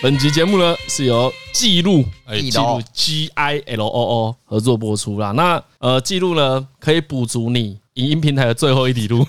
本集节目呢是由记录哎记录 G I L O O 合作播出啦。那呃记录呢可以补足你影音平台的最后一里路。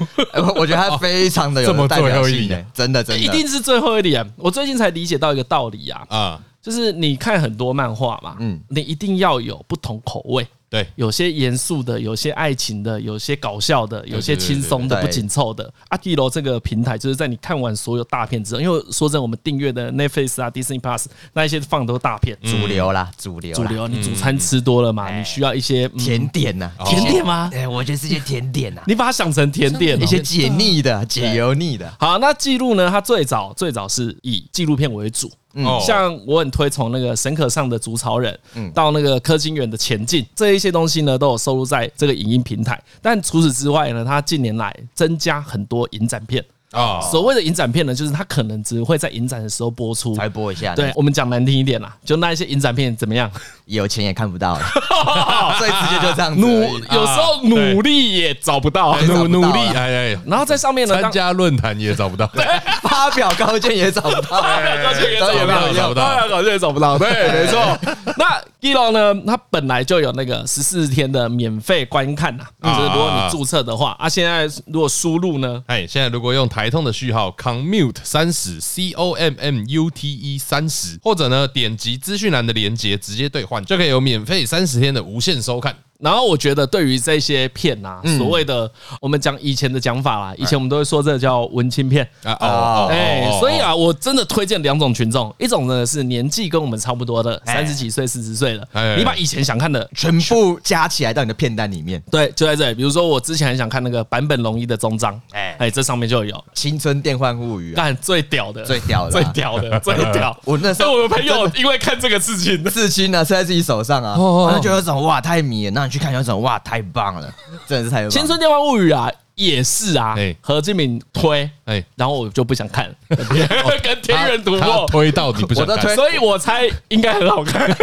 我觉得它 非常的有代表性，真的真的一定是最后一里啊！我最近才理解到一个道理啊，啊，就是你看很多漫画嘛，嗯，你一定要有不同口味。对，有些严肃的，有些爱情的，有些搞笑的，有些轻松的，不紧凑的。阿迪罗这个平台就是在你看完所有大片之后，因为说真，我们订阅的 Netflix 啊、Disney Plus 那一些放都是大片，主流啦，主流，主流。你主餐吃多了嘛，你需要一些甜点呐，甜点吗？哎，我觉得是些甜点呐，你把它想成甜点，一些解腻的、解油腻的。好，那记录呢？它最早最早是以纪录片为主。嗯，像我很推崇那个神可上的竹草人，嗯，到那个柯金远的前进，这一些东西呢，都有收录在这个影音平台。但除此之外呢，它近年来增加很多影展片。啊，所谓的影展片呢，就是它可能只会在影展的时候播出，才播一下。对，我们讲难听一点啦，就那一些影展片怎么样？有钱也看不到，所以直接就这样。努有时候努力也找不到，努努力哎哎，然后在上面呢，参加论坛也找不到，发表高见也找不到，发表高见也找不到，发表高见也找不到。对，没错。那 Giloo 呢？他本来就有那个十四天的免费观看呐，就是如果你注册的话啊，现在如果输入呢，哎，现在如果用台台通的序号 commute 三十 c o m m u t e 三十，或者呢点击资讯栏的链接直接兑换，就可以有免费三十天的无限收看。然后我觉得，对于这些片呐，所谓的我们讲以前的讲法啦，以前我们都会说这个叫文青片。啊，哦，哎，所以啊，我真的推荐两种群众，一种呢是年纪跟我们差不多的，三十几岁、四十岁的，你把以前想看的全部加起来到你的片单里面，对，就在这里。比如说我之前很想看那个坂本龙一的终章，哎。哎，这上面就有《青春电幻物语》，但最屌的，最屌的，最屌的，最屌。我那时候我的朋友因为看这个事情，刺青呢是在自己手上啊，然后就有种哇太迷了，那去看有种哇。太棒了，真的是太棒了！《青春电话物语》啊。也是啊，何志敏推，哎，然后我就不想看，跟天元突破推到你不想看，所以我猜应该很好看，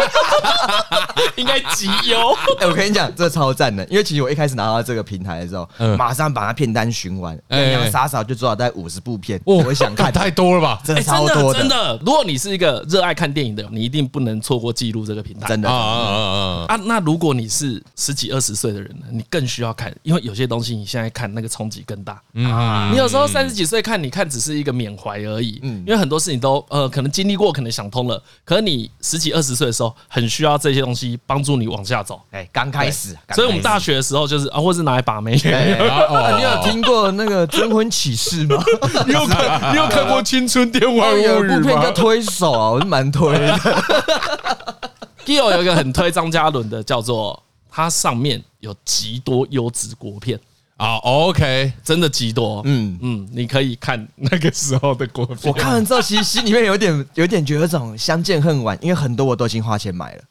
应该极优。哎，我跟你讲，这超赞的，因为其实我一开始拿到这个平台的时候，马上把它片单循完，洋洋洒洒就做到大概五十部片，我想看。太多了吧？真的超多真的。如果你是一个热爱看电影的，你一定不能错过记录这个平台，真的。啊啊啊。啊！那如果你是十几二十岁的人呢，你更需要看，因为有些东西你现在看那个。冲击更大啊！你有时候三十几岁看，你看只是一个缅怀而已。嗯，因为很多事情都呃，可能经历过，可能想通了。可是你十几二十岁的时候，很需要这些东西帮助你往下走。哎，刚开始，所以我们大学的时候就是啊，或是拿来把妹。你有听过那个征婚启事吗？你有看？你有看过《青春电幻物语》吗？有部片叫《推手》啊，我是蛮推的。Giloo 有一个很推张嘉伦的，叫做它上面有极多优质国片。啊，OK，真的极多，嗯嗯，你可以看那个时候的国片。我看完之后，其实心里面有点有点觉得这种相见恨晚，因为很多我都已经花钱买了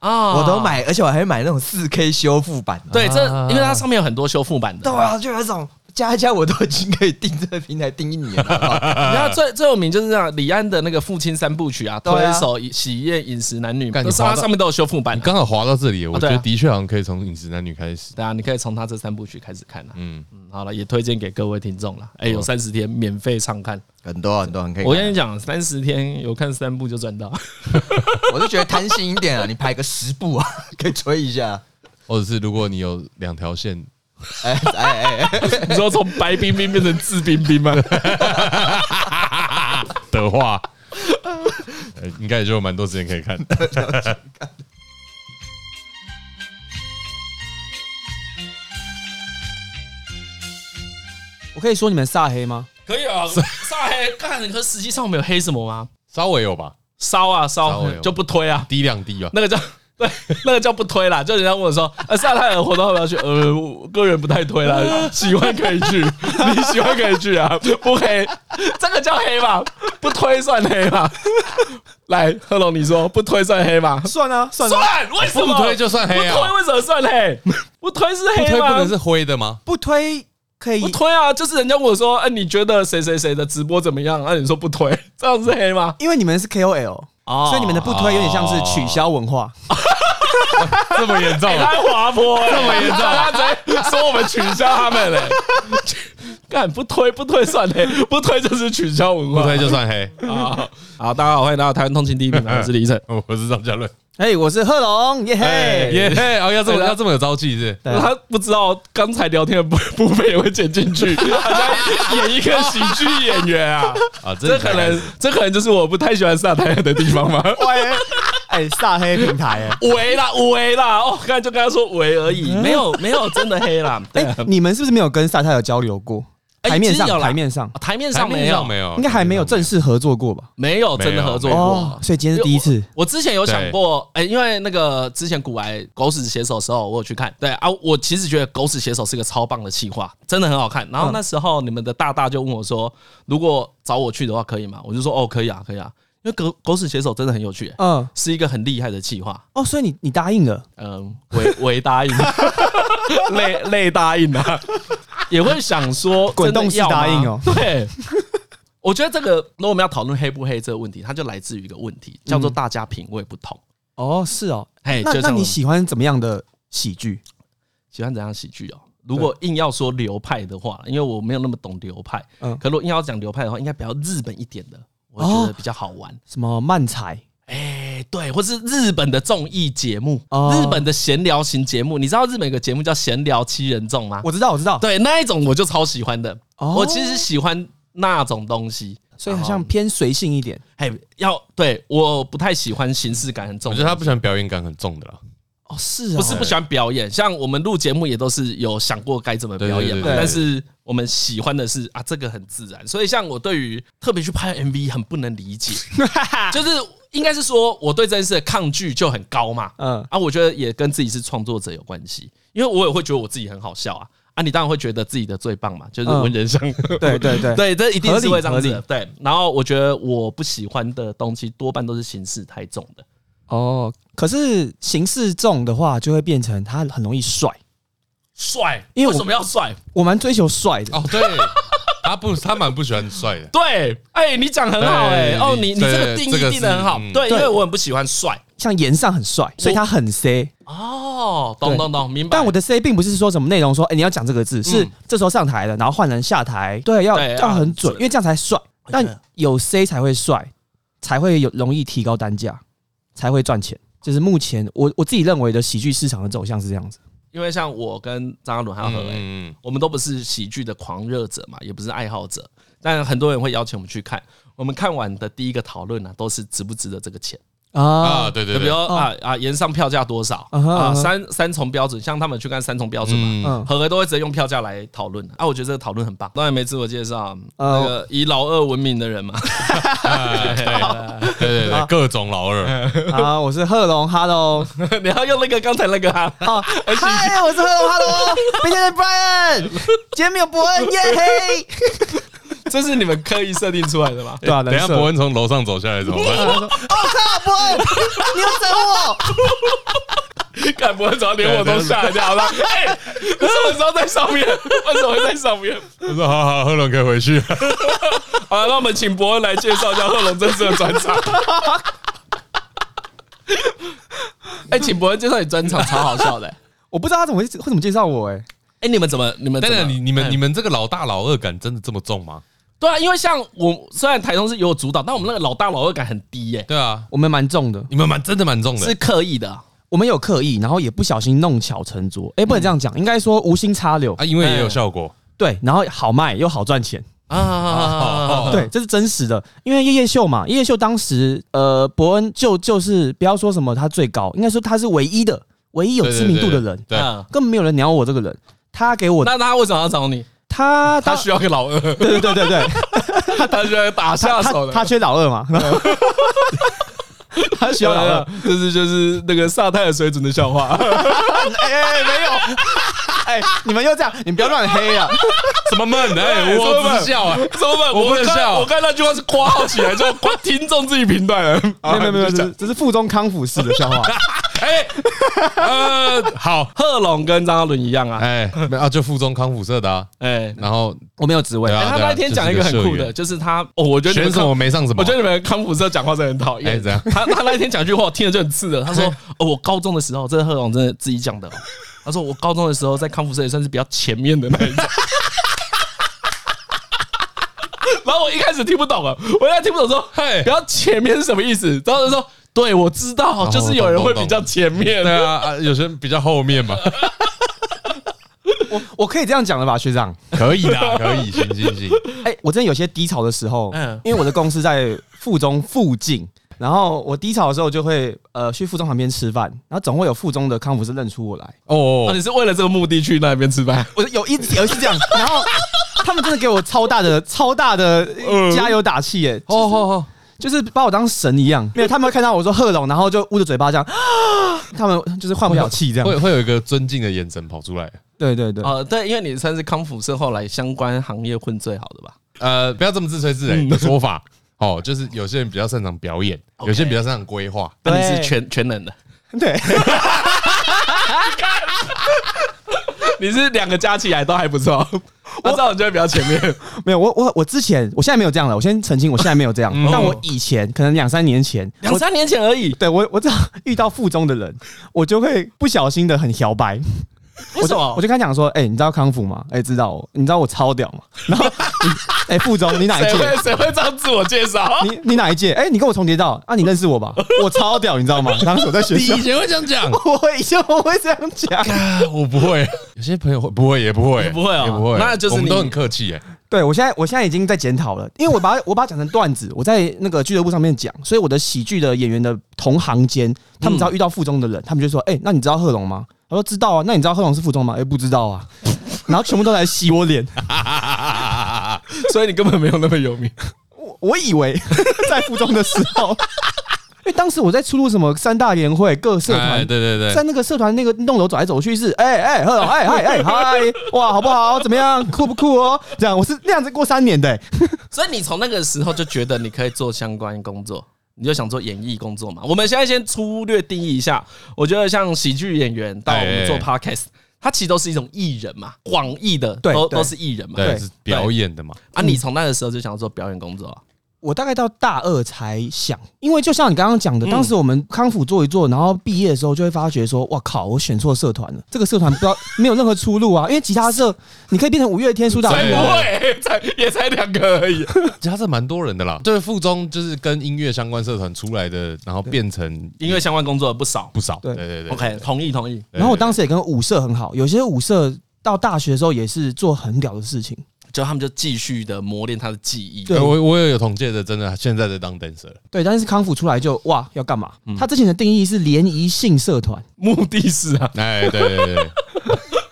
啊，我都买，而且我还会买那种四 K 修复版。对，这因为它上面有很多修复版的，对啊，就有一种。加一加我都已经可以订这个平台订一年了。你看 最最有名就是这样，李安的那个父亲三部曲啊，推手、喜宴、饮食男女，都是它上面都有修复版。刚好滑到这里，我觉得的确好像可以从饮食男女开始。对啊，你可以从他这三部曲开始看啊。嗯嗯，好了，也推荐给各位听众了。哎，有三十天免费畅看，很多很多很可以。我跟你讲，三十天有看三部就赚到。我就觉得贪心一点啊，你拍个十部啊，可以吹一下。或者是如果你有两条线。哎哎哎！你说从白冰冰变成自冰冰吗？的话，应该也就有蛮多时间可以看。我可以说你们撒黑吗？可以啊，撒黑。看，可实际上我们有黑什么吗？稍微有吧，烧啊烧，就不推啊，低两滴啊，那个叫。对，那个叫不推啦，就人家问我说：“呃，萨泰尔活动要不要去？”呃，我个人不太推啦，喜欢可以去，你喜欢可以去啊，不黑，这个叫黑吧？不推算黑吧？来，贺龙，你说不推算黑吗？算啊，算，算，为什么不推就算黑啊？不推为什么算黑？不推是黑吗？不推不能是灰的吗？不推可以不推啊？就是人家问我说：“哎，你觉得谁谁谁的直播怎么样？”那你说不推，这样是黑吗？因为你们是 KOL。哦，所以你们的不推有点像是取消文化，这么严重？太滑坡，这么严重？他直接说我们取消他们嘞？干不推不推算黑，不推就是取消文化，不推就算黑。好，好，大家好，欢迎来到台湾通勤第一品牌，我是李晨，我是张嘉伦。哎，我是贺龙，耶嘿耶嘿，哦，要这么要这么有朝气是？他不知道刚才聊天的部部分也会剪进去，好像演一个喜剧演员啊啊，这可能这可能就是我不太喜欢萨泰尔的地方吗？喂，哎，撒黑平台，喂啦喂啦，哦，刚才就跟他说喂而已，没有没有真的黑啦。哎，你们是不是没有跟撒泰尔交流过？台面上，台面上，台面上没有，没有，应该还没有正式合作过吧？没有真的合作过，所以今天是第一次。我之前有想过，哎，因为那个之前股癌狗屎写手的时候，我有去看。对啊，我其实觉得狗屎写手是个超棒的企划，真的很好看。然后那时候你们的大大就问我说，如果找我去的话可以吗？我就说哦，可以啊，可以啊，因为狗狗屎写手真的很有趣，嗯，是一个很厉害的企划。哦，所以你你答应了？嗯，我我答应，累累答应了。也会想说 滚动式答应哦。对，我觉得这个，如果我们要讨论黑不黑这个问题，它就来自于一个问题，叫做大家品味不同。哦，是哦。嘿，那那你喜欢怎么样的喜剧？喜欢怎样喜剧哦？如果硬要说流派的话，因为我没有那么懂流派。嗯。可如果硬要讲流派的话，应该比较日本一点的，我觉得比较好玩。什么漫才？哎，对，或是日本的综艺节目，日本的闲聊型节目，你知道日本有个节目叫《闲聊七人众》吗？我知道，我知道，对，那一种我就超喜欢的。我其实喜欢那种东西，所以好像偏随性一点。嘿，要对，我不太喜欢形式感很重，我觉得他不喜欢表演感很重的啦。哦，是，不是不喜欢表演？像我们录节目也都是有想过该怎么表演，但是我们喜欢的是啊，这个很自然。所以像我对于特别去拍 MV 很不能理解，就是。应该是说我对这件事的抗拒就很高嘛，嗯。啊，我觉得也跟自己是创作者有关系，因为我也会觉得我自己很好笑啊，啊，你当然会觉得自己的最棒嘛，就是文人相，对对对。对，这一定是会这样子的，对。然后我觉得我不喜欢的东西多半都是形式太重的，哦，可是形式重的话就会变成他很容易帅，帅，因为为什么要帅？我蛮追求帅的哦，对。他不，他蛮不喜欢帅的。对，哎，你讲很好，哎，哦，你你这个定义定的很好。对，因为我很不喜欢帅，像颜上很帅，所以他很 C。哦，懂懂懂，明白。但我的 C 并不是说什么内容，说，哎，你要讲这个字，是这时候上台了，然后换人下台，对，要要很准，因为这样才帅。但有 C 才会帅，才会有容易提高单价，才会赚钱。就是目前我我自己认为的喜剧市场的走向是这样子。因为像我跟张嘉伦还有何伟，我们都不是喜剧的狂热者嘛，也不是爱好者，但很多人会邀请我们去看。我们看完的第一个讨论呢，都是值不值得这个钱。啊，对对，比如啊啊，延上票价多少啊？三三重标准，像他们去看三重标准嘛，合合都会直接用票价来讨论。啊，我觉得这个讨论很棒。当然没自我介绍，那个以老二闻名的人嘛，对对对，各种老二。啊，我是贺龙，Hello，你要用那个刚才那个啊？嗨，我是贺龙，Hello，明天是 Brian，今天没有伯恩，耶嘿。这是你们刻意设定出来的吗？对啊，等下伯恩从楼上走下来怎么办？我靠，伯恩，你要整我？看伯恩怎么连我都吓一跳了？哎，什么时候在上面？为什么会在上面？我说好好，贺龙可以回去。好，那我们请伯恩来介绍一下贺龙真实的专场。哎，请伯恩介绍你专场，超好笑的。我不知道他怎么会会怎么介绍我？哎，哎，你们怎么？你们等等，你你们你们这个老大老二感真的这么重吗？对啊，因为像我虽然台中是有我主导，但我们那个老大老二感很低耶。对啊，我们蛮重的，你们蛮真的蛮重的，是刻意的。我们有刻意，然后也不小心弄巧成拙。哎，不能这样讲，应该说无心插柳啊，因为也有效果。对，然后好卖又好赚钱啊。对，这是真实的。因为夜夜秀嘛，夜夜秀当时呃，伯恩就就是不要说什么他最高，应该说他是唯一的，唯一有知名度的人。对，根本没有人鸟我这个人。他给我，那他为什么要找你？他他需要个老二，对对对对。对，他需要打下手的，他缺老二嘛，他需要老二，这是就是那个萨泰尔水准的笑话，哎没有，哎你们又这样，你不要乱黑啊，什么闷？哎我不笑啊，什么闷？我不能笑，我看那句话是括号起来，就听众自己评断了，没有没有没有，这是附中康复式的笑话。哎，呃，好，贺龙跟张嘉伦一样啊，哎，啊，就附中康复社的啊，哎，然后我没有职位，他那天讲一个很酷的，就是他，哦，我觉得选什么没上什么，我觉得你们康复社讲话真的很讨厌，他他那天讲句话，我听了就很刺耳，他说，哦，我高中的时候，这是贺龙真的自己讲的，他说我高中的时候在康复社也算是比较前面的那一种。然后我一开始听不懂啊，我一开始听不懂说，嘿，比较前面是什么意思？然后他说，对，我知道，就是有人会比较前面，对啊，啊，有些人比较后面嘛。我我可以这样讲了吧，学长？可以的，可以，行行行。哎，我真的有些低潮的时候，嗯，因为我的公司在附中附近，然后我低潮的时候就会呃去附中旁边吃饭，然后总会有附中的康复师认出我来。哦，你是为了这个目的去那边吃饭？我有一有一次这样，然后他们真的给我超大的超大的加油打气，耶！哦哦哦。就是把我当神一样，没有他们会看到我说贺龙，然后就捂着嘴巴这样，他们就是换不了气这样，会会有一个尊敬的眼神跑出来。对对对，呃，对，因为你算是康复社后来相关行业混最好的吧？呃，不要这么自吹自擂的说法。哦，就是有些人比较擅长表演，有些人比较擅长规划，但你是全全能的，对。你是两个加起来都还不错，我这样就会比较前面。没有，我我我之前，我现在没有这样了。我先澄清，我现在没有这样。但我以前可能两三年前，两三年前而已。对我，我只要遇到附中的人，我就会不小心的很摇摆。为什么？我就跟他讲说，哎，你知道康复吗？哎，知道。你知道我超屌吗？然后，哎，附中，你哪一届？谁会谁会这样自我介绍？你你哪一届？哎，你跟我重叠到啊？你认识我吧？我超屌，你知道吗？当时我在学校，你以前会这样讲？我以前我会这样讲。我不会，有些朋友会不会也不会，不会啊，也不会。那就是你都很客气哎。对我现在，我现在已经在检讨了，因为我把我把它讲成段子，我在那个俱乐部上面讲，所以我的喜剧的演员的同行间，他们只要遇到附中的人，他们就说：“哎，那你知道贺龙吗？”我说知道啊，那你知道贺龙是附中吗？哎，不知道啊，然后全部都来洗我脸，所以你根本没有那么有名。我我以为 在附中的时候，因为当时我在出入什么三大联会各社团，对对对，在那个社团那个栋楼走来走去是，哎哎贺龙，哎嗨哎嗨，哇好不好？怎么样？酷不酷哦？这样我是那样子过三年的，所以你从那个时候就觉得你可以做相关工作。你就想做演艺工作嘛？我们现在先粗略定义一下。我觉得像喜剧演员到我们做 podcast，它其实都是一种艺人嘛，广义的都都是艺人嘛，对，是表演的嘛。啊，你从那个时候就想要做表演工作啊？我大概到大二才想，因为就像你刚刚讲的，当时我们康复做一做，然后毕业的时候就会发觉说，哇靠，我选错社团了，这个社团不知道没有任何出路啊，因为吉他社你可以变成五月天、苏打绿，不会，才也才两个而已，吉他社蛮多人的啦。就是，附中就是跟音乐相关社团出来的，然后变成音乐相关工作的不少不少。对对对，OK，同意同意。然后我当时也跟舞社很好，有些舞社到大学的时候也是做很屌的事情。就他们就继续的磨练他的技艺。对，我我也有同届的，真的现在在当 dancer。对，但是康复出来就哇，要干嘛？他之前的定义是联谊性社团，目的是啊，哎，对对对，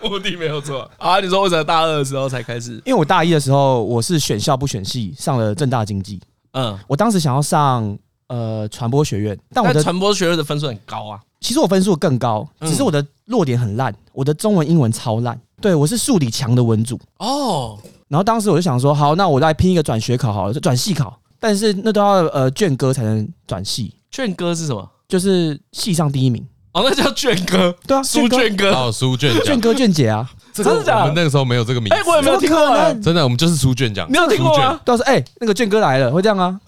目的没有错啊。你说为什么大二的时候才开始？因为我大一的时候我是选校不选系，上了正大经济。嗯，我当时想要上呃传播学院，但我的传播学院的分数很高啊。其实我分数更高，只是我的弱点很烂，我的中文英文超烂。对，我是数理强的文组哦。然后当时我就想说，好，那我再拼一个转学考好了，转系考，但是那都要呃卷哥才能转系。卷哥是什么？就是系上第一名。哦，那叫卷哥。对啊，苏卷哥。哦，苏卷。卷哥卷姐啊，真的假的？我们那个时候没有这个名字。哎，我也没有听过。真的，我们就是苏卷奖。没有听过啊？都是哎，那个卷哥来了，会这样啊？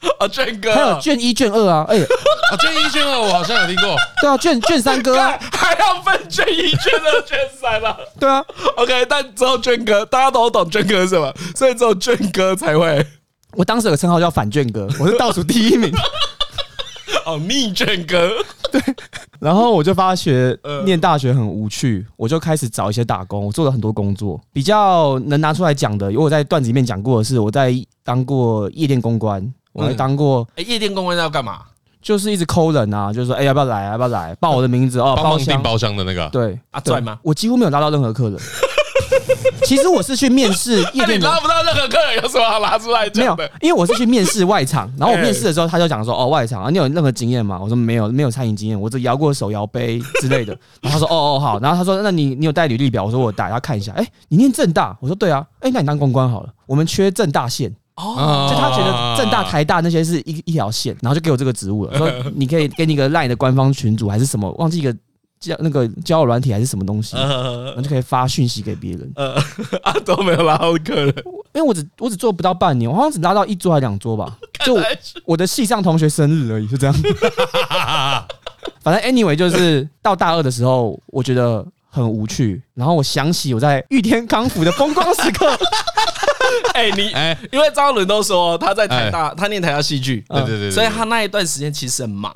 啊，卷哥。还有卷一、卷二啊？哎，啊，卷一、卷二，我好像有听过。对啊，卷卷三哥啊。还要分卷一、卷二、卷三啊。对啊，OK，但只有卷哥，大家都懂卷哥是什么，所以只有卷哥才会。我当时有个称号叫反卷哥，我是倒数第一名。哦，逆卷哥。对。然后我就发觉念大学很无趣，我就开始找一些打工。我做了很多工作，比较能拿出来讲的，因为我在段子里面讲过的是，我在当过夜店公关，我还当过。哎，夜店公关要干嘛？就是一直抠人啊，就是说，哎，要不要来？要不要来？报我的名字哦，包厢包厢的那个。对啊，拽吗？我几乎没有拉到任何客人。其实我是去面试 夜店，拉不到任何客人，有什么好拿出来讲？没有，因为我是去面试外场。然后我面试的时候，他就讲说：“哦，外场啊，你有任何经验吗？”我说：“没有，没有餐饮经验，我只摇过手摇杯之类的。”然后他说：“哦哦好。”然后他说：“那你你有带履历表？”我说：“我带。”他看一下，哎，你念正大？我说：“对啊。”哎，那你当公关好了，我们缺正大线。哦，就他觉得正大、台大那些是一一条线，然后就给我这个职务了，说 你可以给你一个 LINE 的官方群组还是什么，忘记一个叫那个交友软体还是什么东西，然后就可以发讯息给别人。呃，啊都没有拉到客人，因为我只我只做不到半年，我好像只拉到一桌还两桌吧，就我的系上同学生日而已，是这样。反正 anyway 就是到大二的时候，我觉得。很无趣。然后我想起我在玉天康复的风光时刻。哎，你哎，因为张伦都说他在台大，他念台大戏剧，对对对，所以他那一段时间其实很忙。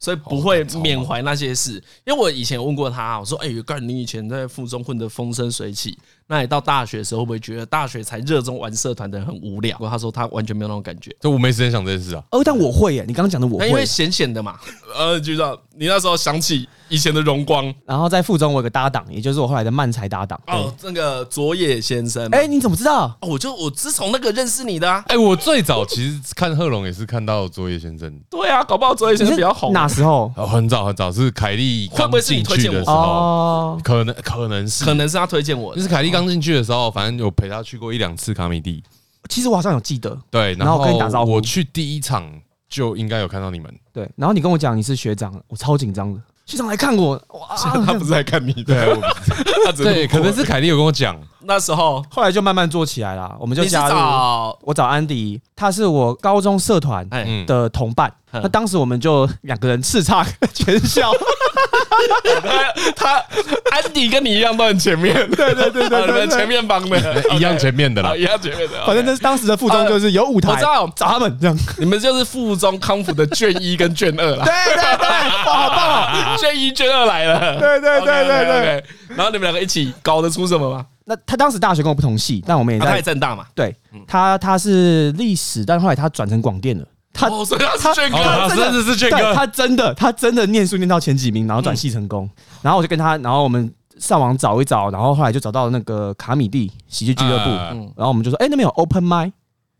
所以不会缅怀那些事，因为我以前问过他，我说：“哎，干，你以前在附中混得风生水起，那你到大学的时候会不会觉得大学才热衷玩社团的人很无聊？”他说他完全没有那种感觉，就我没时间想这件事啊。哦，但我会耶，你刚刚讲的我会，因为闲闲的嘛。呃，局长，你那时候想起。以前的荣光，然后在附中我有个搭档，也就是我后来的漫才搭档哦，那个佐野先生。哎，你怎么知道？我就我自从那个认识你的。啊哎，我最早其实看贺龙也是看到佐野先生。对啊，搞不好佐野先生比较红。哪时候？很早很早，是凯莉刚进去的时候。可能可能是可能是他推荐我。就是凯莉刚进去的时候，反正有陪他去过一两次卡米蒂。其实我好像有记得。对，然后跟你打招呼。我去第一场就应该有看到你们。对，然后你跟我讲你是学长，我超紧张的。学长来看我，哇！他不是来看你的，对，可能是凯莉有跟我讲，那时候后来就慢慢做起来了，我们就加入。我找安迪，他是我高中社团的同伴，那当时我们就两个人叱咤全校。他他安迪跟你一样都很前面，对对对对，你们前面帮的，一样前面的啦，一样前面的。反正那当时的附中就是有舞台，我知道找他们这样，你们就是附中康复的卷一跟卷二啦。对对对，好棒！卷一卷二来了，对对对对对。然后你们两个一起搞得出什么吗？那他当时大学跟我不同系，但我们也在正大嘛。对，他他是历史，但后来他转成广电了。他所以他是卷哥，他真的是卷哥，他真的他真的念书念到前几名，然后转系成功，然后我就跟他，然后我们上网找一找，然后后来就找到那个卡米蒂喜剧俱乐部，然后我们就说，哎，那边有 open mic，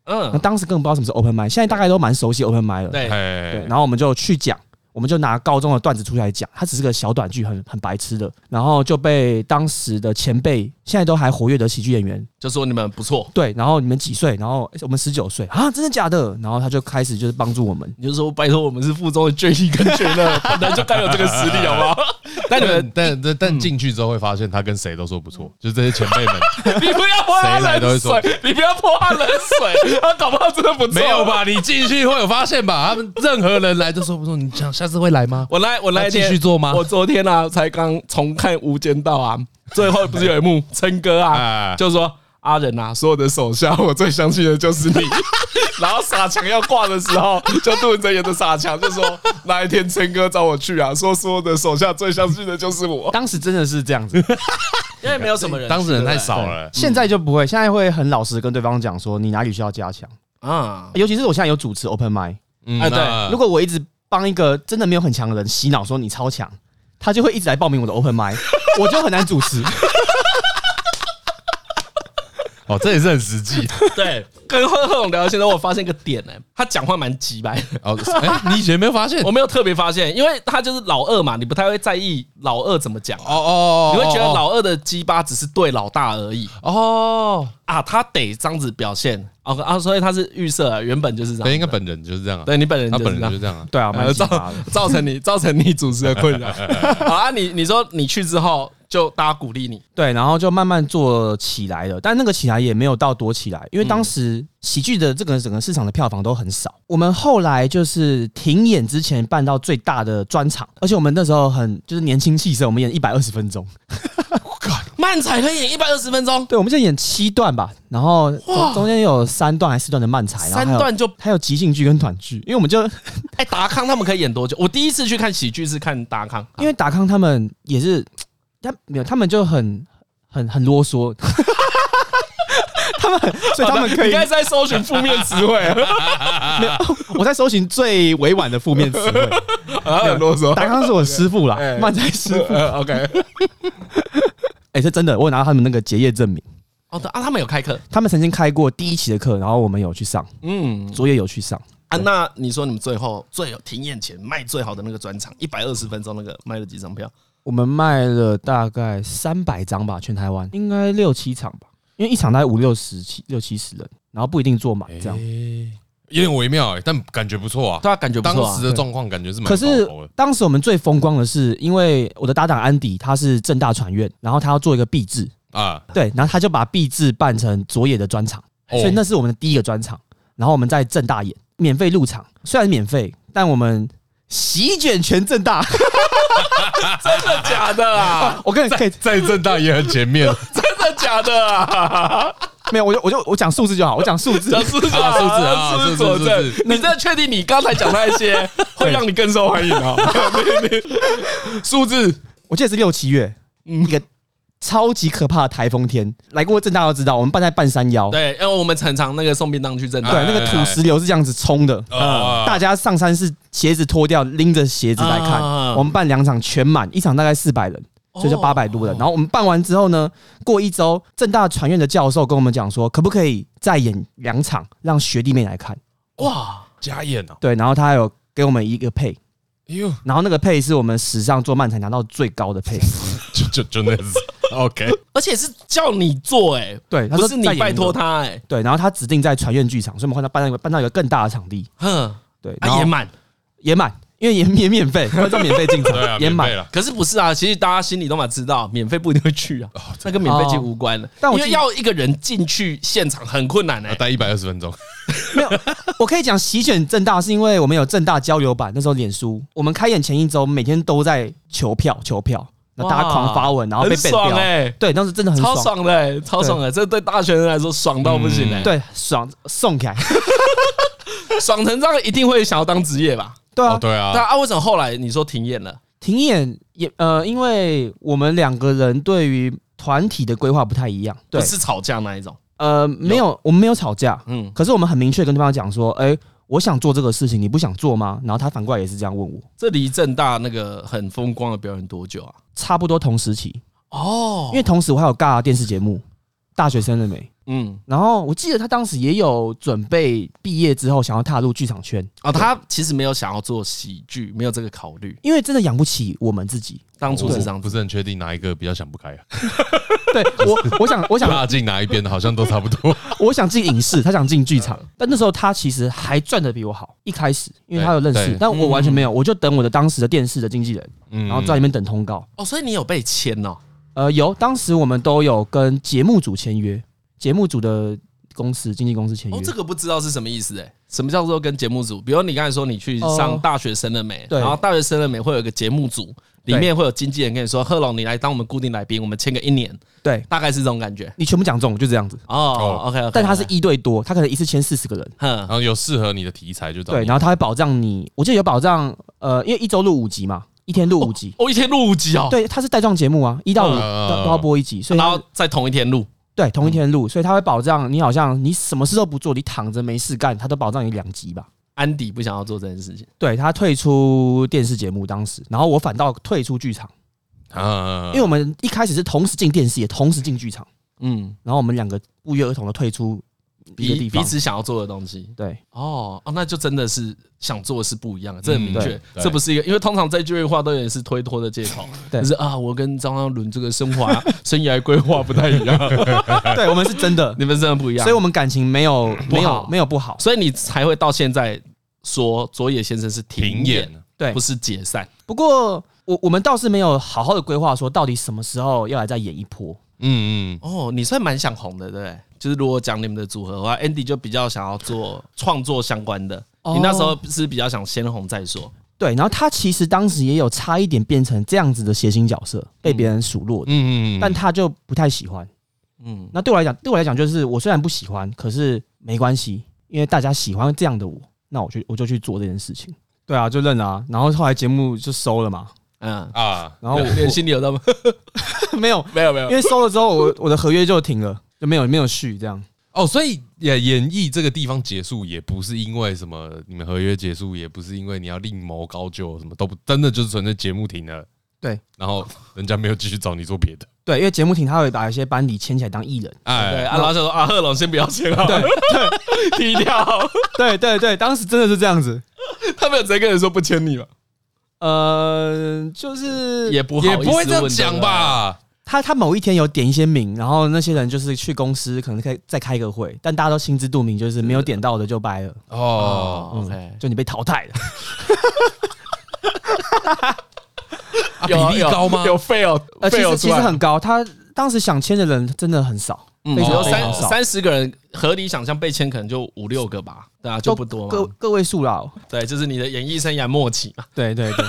嗯，那当时根本不知道什么是 open mic，现在大概都蛮熟悉 open mic 了，对。对，然后我们就去讲。我们就拿高中的段子出来讲，它只是个小短剧，很很白痴的，然后就被当时的前辈，现在都还活跃的喜剧演员就说你们不错，对，然后你们几岁？然后我们十九岁啊，真的假的？然后他就开始就是帮助我们，你就说拜托我们是附中的卷一跟卷二，本来就该有这个实力，好不好？但你们但但但进去之后会发现，他跟谁都说不错，就是这些前辈们，你不要泼他冷水，你不要泼他冷水，他搞不好真的不错。没有吧？你进去会有发现吧？他们任何人来都说不错，你想下次会来吗？我来，我来继续做吗？我昨天啊才刚重看《无间道》啊，最后不是有一幕，琛哥啊，就说。阿仁呐，所有的手下，我最相信的就是你。然后傻强要挂的时候，就杜文泽演的傻强就说：“那一天琛哥找我去啊，说所有的手下最相信的就是我。”当时真的是这样子，因为没有什么人，当时人太少了。现在就不会，现在会很老实跟对方讲说你哪里需要加强啊。尤其是我现在有主持 Open Mic，哎，对，如果我一直帮一个真的没有很强的人洗脑说你超强，他就会一直来报名我的 Open Mic，我就很难主持。哦，这也是很实际。对，跟贺贺龙聊天的时候，我发现一个点呢，他讲话蛮直白。哦，哎，你以前没有发现？我没有特别发现，因为他就是老二嘛，你不太会在意老二怎么讲。哦哦，你会觉得老二的鸡巴只是对老大而已。哦啊，他得这样子表现。哦啊，所以他是预设，原本就是这样。对，应该本人就是这样。对，你本人他本人就是这样。对啊，造造成你造成你主持的困扰。好啊，你你说你去之后。就大家鼓励你，对，然后就慢慢做起来了，但那个起来也没有到多起来，因为当时喜剧的这个整个市场的票房都很少。我们后来就是停演之前办到最大的专场，而且我们那时候很就是年轻气盛，我们演一百二十分钟，我靠，漫才可以演一百二十分钟？对，我们现在演七段吧，然后中间有三段还是四段的漫才，三段就还有即兴剧跟短剧，因为我们就哎达康他们可以演多久？我第一次去看喜剧是看达康，因为达康他们也是。他没有，他们就很很很啰嗦，他们所以他们可以。应该在搜寻负面词汇，没有，我在搜寻最委婉的负面词汇。很啰嗦，达康是我师傅啦，漫才师傅。OK，哎，是真的，我有拿到他们那个结业证明。哦，啊，他们有开课，他们曾经开过第一期的课，然后我们有去上，嗯，昨夜有去上啊。那你说你们最后最有停演前卖最好的那个专场，一百二十分钟那个卖了几张票？我们卖了大概三百张吧，全台湾应该六七场吧，因为一场大概五六十七六七十人，然后不一定坐满，这样有点微妙哎，但感觉不错啊。对啊，感觉不错。当时的状况感觉是蛮。可是当时我们最风光的是，因为我的搭档安迪他是正大传院，然后他要做一个毕制啊，对，然后他就把毕制办成佐野的专场，所以那是我们的第一个专场。然后我们在正大演，免费入场，虽然免费，但我们。席卷全正大，真的假的啊？我跟你可以在正大也很前面，真的假的啊？没有，我就我就我讲数字就好，我讲数字，讲数字啊，数字啊，数字佐证。你真的确定你刚才讲那些会让你更受欢迎啊？数字，我记得是六七月，一个。超级可怕的台风天，来过政大都知道，我们办在半山腰。对，因为我们常常那个送便当去政大，对，那个土石流是这样子冲的。嗯，大家上山是鞋子脱掉，拎着鞋子来看。我们办两场全满，一场大概四百人，所以就八百多人。然后我们办完之后呢，过一周，正大传院的教授跟我们讲说，可不可以再演两场，让学弟妹来看？哇，加演哦。对，然后他还有给我们一个配，然后那个配是我们史上做漫才拿到最高的配，就就就那样子。OK，而且是叫你做哎、欸，对，不是你拜托他哎、欸，对，然后他指定在传院剧场，所以我们换到搬到一个搬到一个更大的场地，哼，对，也满也满，因为也也免费，观众免费进场，也满了。可是不是啊？其实大家心里都蛮知道，免费不一定会去啊，那跟免费其实无关的。但我因为要一个人进去现场很困难哎，待一百二十分钟，没有，我可以讲席卷正大，是因为我们有正大交流版，那时候脸书，我们开演前一周每天都在求票求票。大家狂发文，然后被变掉。哎，对，当时真的很超爽的，超爽的，这对大学生来说爽到不行哎。对，爽送起来，爽成这样一定会想要当职业吧？对啊，对啊。那啊，为什么后来你说停演了？停演也呃，因为我们两个人对于团体的规划不太一样，不是吵架那一种。呃，没有，我们没有吵架。嗯，可是我们很明确跟对方讲说，哎。我想做这个事情，你不想做吗？然后他反过来也是这样问我。这离正大那个很风光的表演多久啊？差不多同时期哦，因为同时我还有尬电视节目《大学生了没》。嗯，然后我记得他当时也有准备毕业之后想要踏入剧场圈哦。他其实没有想要做喜剧，没有这个考虑，因为真的养不起我们自己。当初是这样，不是很确定哪一个比较想不开啊？对我，我想，我想拉进哪一边的，好像都差不多。我想进影视，他想进剧场，但那时候他其实还赚的比我好。一开始，因为他有认识，但我完全没有，我就等我的当时的电视的经纪人，然后在里面等通告。哦，所以你有被签哦？呃，有，当时我们都有跟节目组签约，节目组的。公司经纪公司签约哦，这个不知道是什么意思哎？什么叫做跟节目组？比如你刚才说你去上大学生了没？然后大学生了没会有一个节目组，里面会有经纪人跟你说：“贺龙，你来当我们固定来宾，我们签个一年。”对，大概是这种感觉。你全部讲中，就这样子哦。OK，但他是一对多，他可能一次签四十个人，然后有适合你的题材就对，然后他会保障你，我记得有保障，呃，因为一周录五集嘛，一天录五集哦，一天录五集哦。对，他是带状节目啊，一到五都都要播一集，所以然后在同一天录。对，同一天录，所以他会保障你，好像你什么事都不做，你躺着没事干，他都保障你两集吧。安迪不想要做这件事情，对，他退出电视节目当时，然后我反倒退出剧场，因为我们一开始是同时进电视，也同时进剧场，嗯，然后我们两个不约而同的退出。彼彼此想要做的东西，对。哦哦，那就真的是想做的是不一样的，这很明确，这不是一个，因为通常这句话都有点是推脱的借口，就是啊，我跟张嘉伦这个生活生涯规划不太一样，对我们是真的，你们真的不一样，所以我们感情没有没有没有不好，所以你才会到现在说佐野先生是停演，对，不是解散。不过我我们倒是没有好好的规划说到底什么时候要来再演一波，嗯嗯，哦，你算蛮想红的，对不对？就是如果讲你们的组合的话，Andy 就比较想要做创作相关的。你那时候是比较想先红再说。对，然后他其实当时也有差一点变成这样子的谐星角色，被别人数落的。嗯嗯，但他就不太喜欢。嗯，那对我来讲，对我来讲就是我虽然不喜欢，可是没关系，因为大家喜欢这样的我，那我就我就去做这件事情。对啊，就认了啊。然后后来节目就收了嘛。嗯啊，然后我心里有那么 没有没有没有，因为收了之后，我我的合约就停了。就没有没有续这样哦，所以演演艺这个地方结束也不是因为什么，你们合约结束也不是因为你要另谋高就，什么都不，真的就是纯粹节目停了。对，然后人家没有继续找你做别的。对，因为节目停，他会把一些班底签起来当艺人。哎，对，然后就说啊，贺龙先不要签了，对 对，低调。对对对，当时真的是这样子，他们有直接跟人说不签你了？呃，就是也不也不会这样讲吧。他他某一天有点一些名，然后那些人就是去公司可能可以再开个会，但大家都心知肚明，就是没有点到的就掰了。哦，OK，就你被淘汰了。比例高吗？有 fail，呃，其实其实很高。他当时想签的人真的很少。嗯，比如三三十个人，合理想象被签可能就五六个吧，对啊，就不多嘛，个个位数啦。对，就是你的演艺生涯末期嘛。对对对，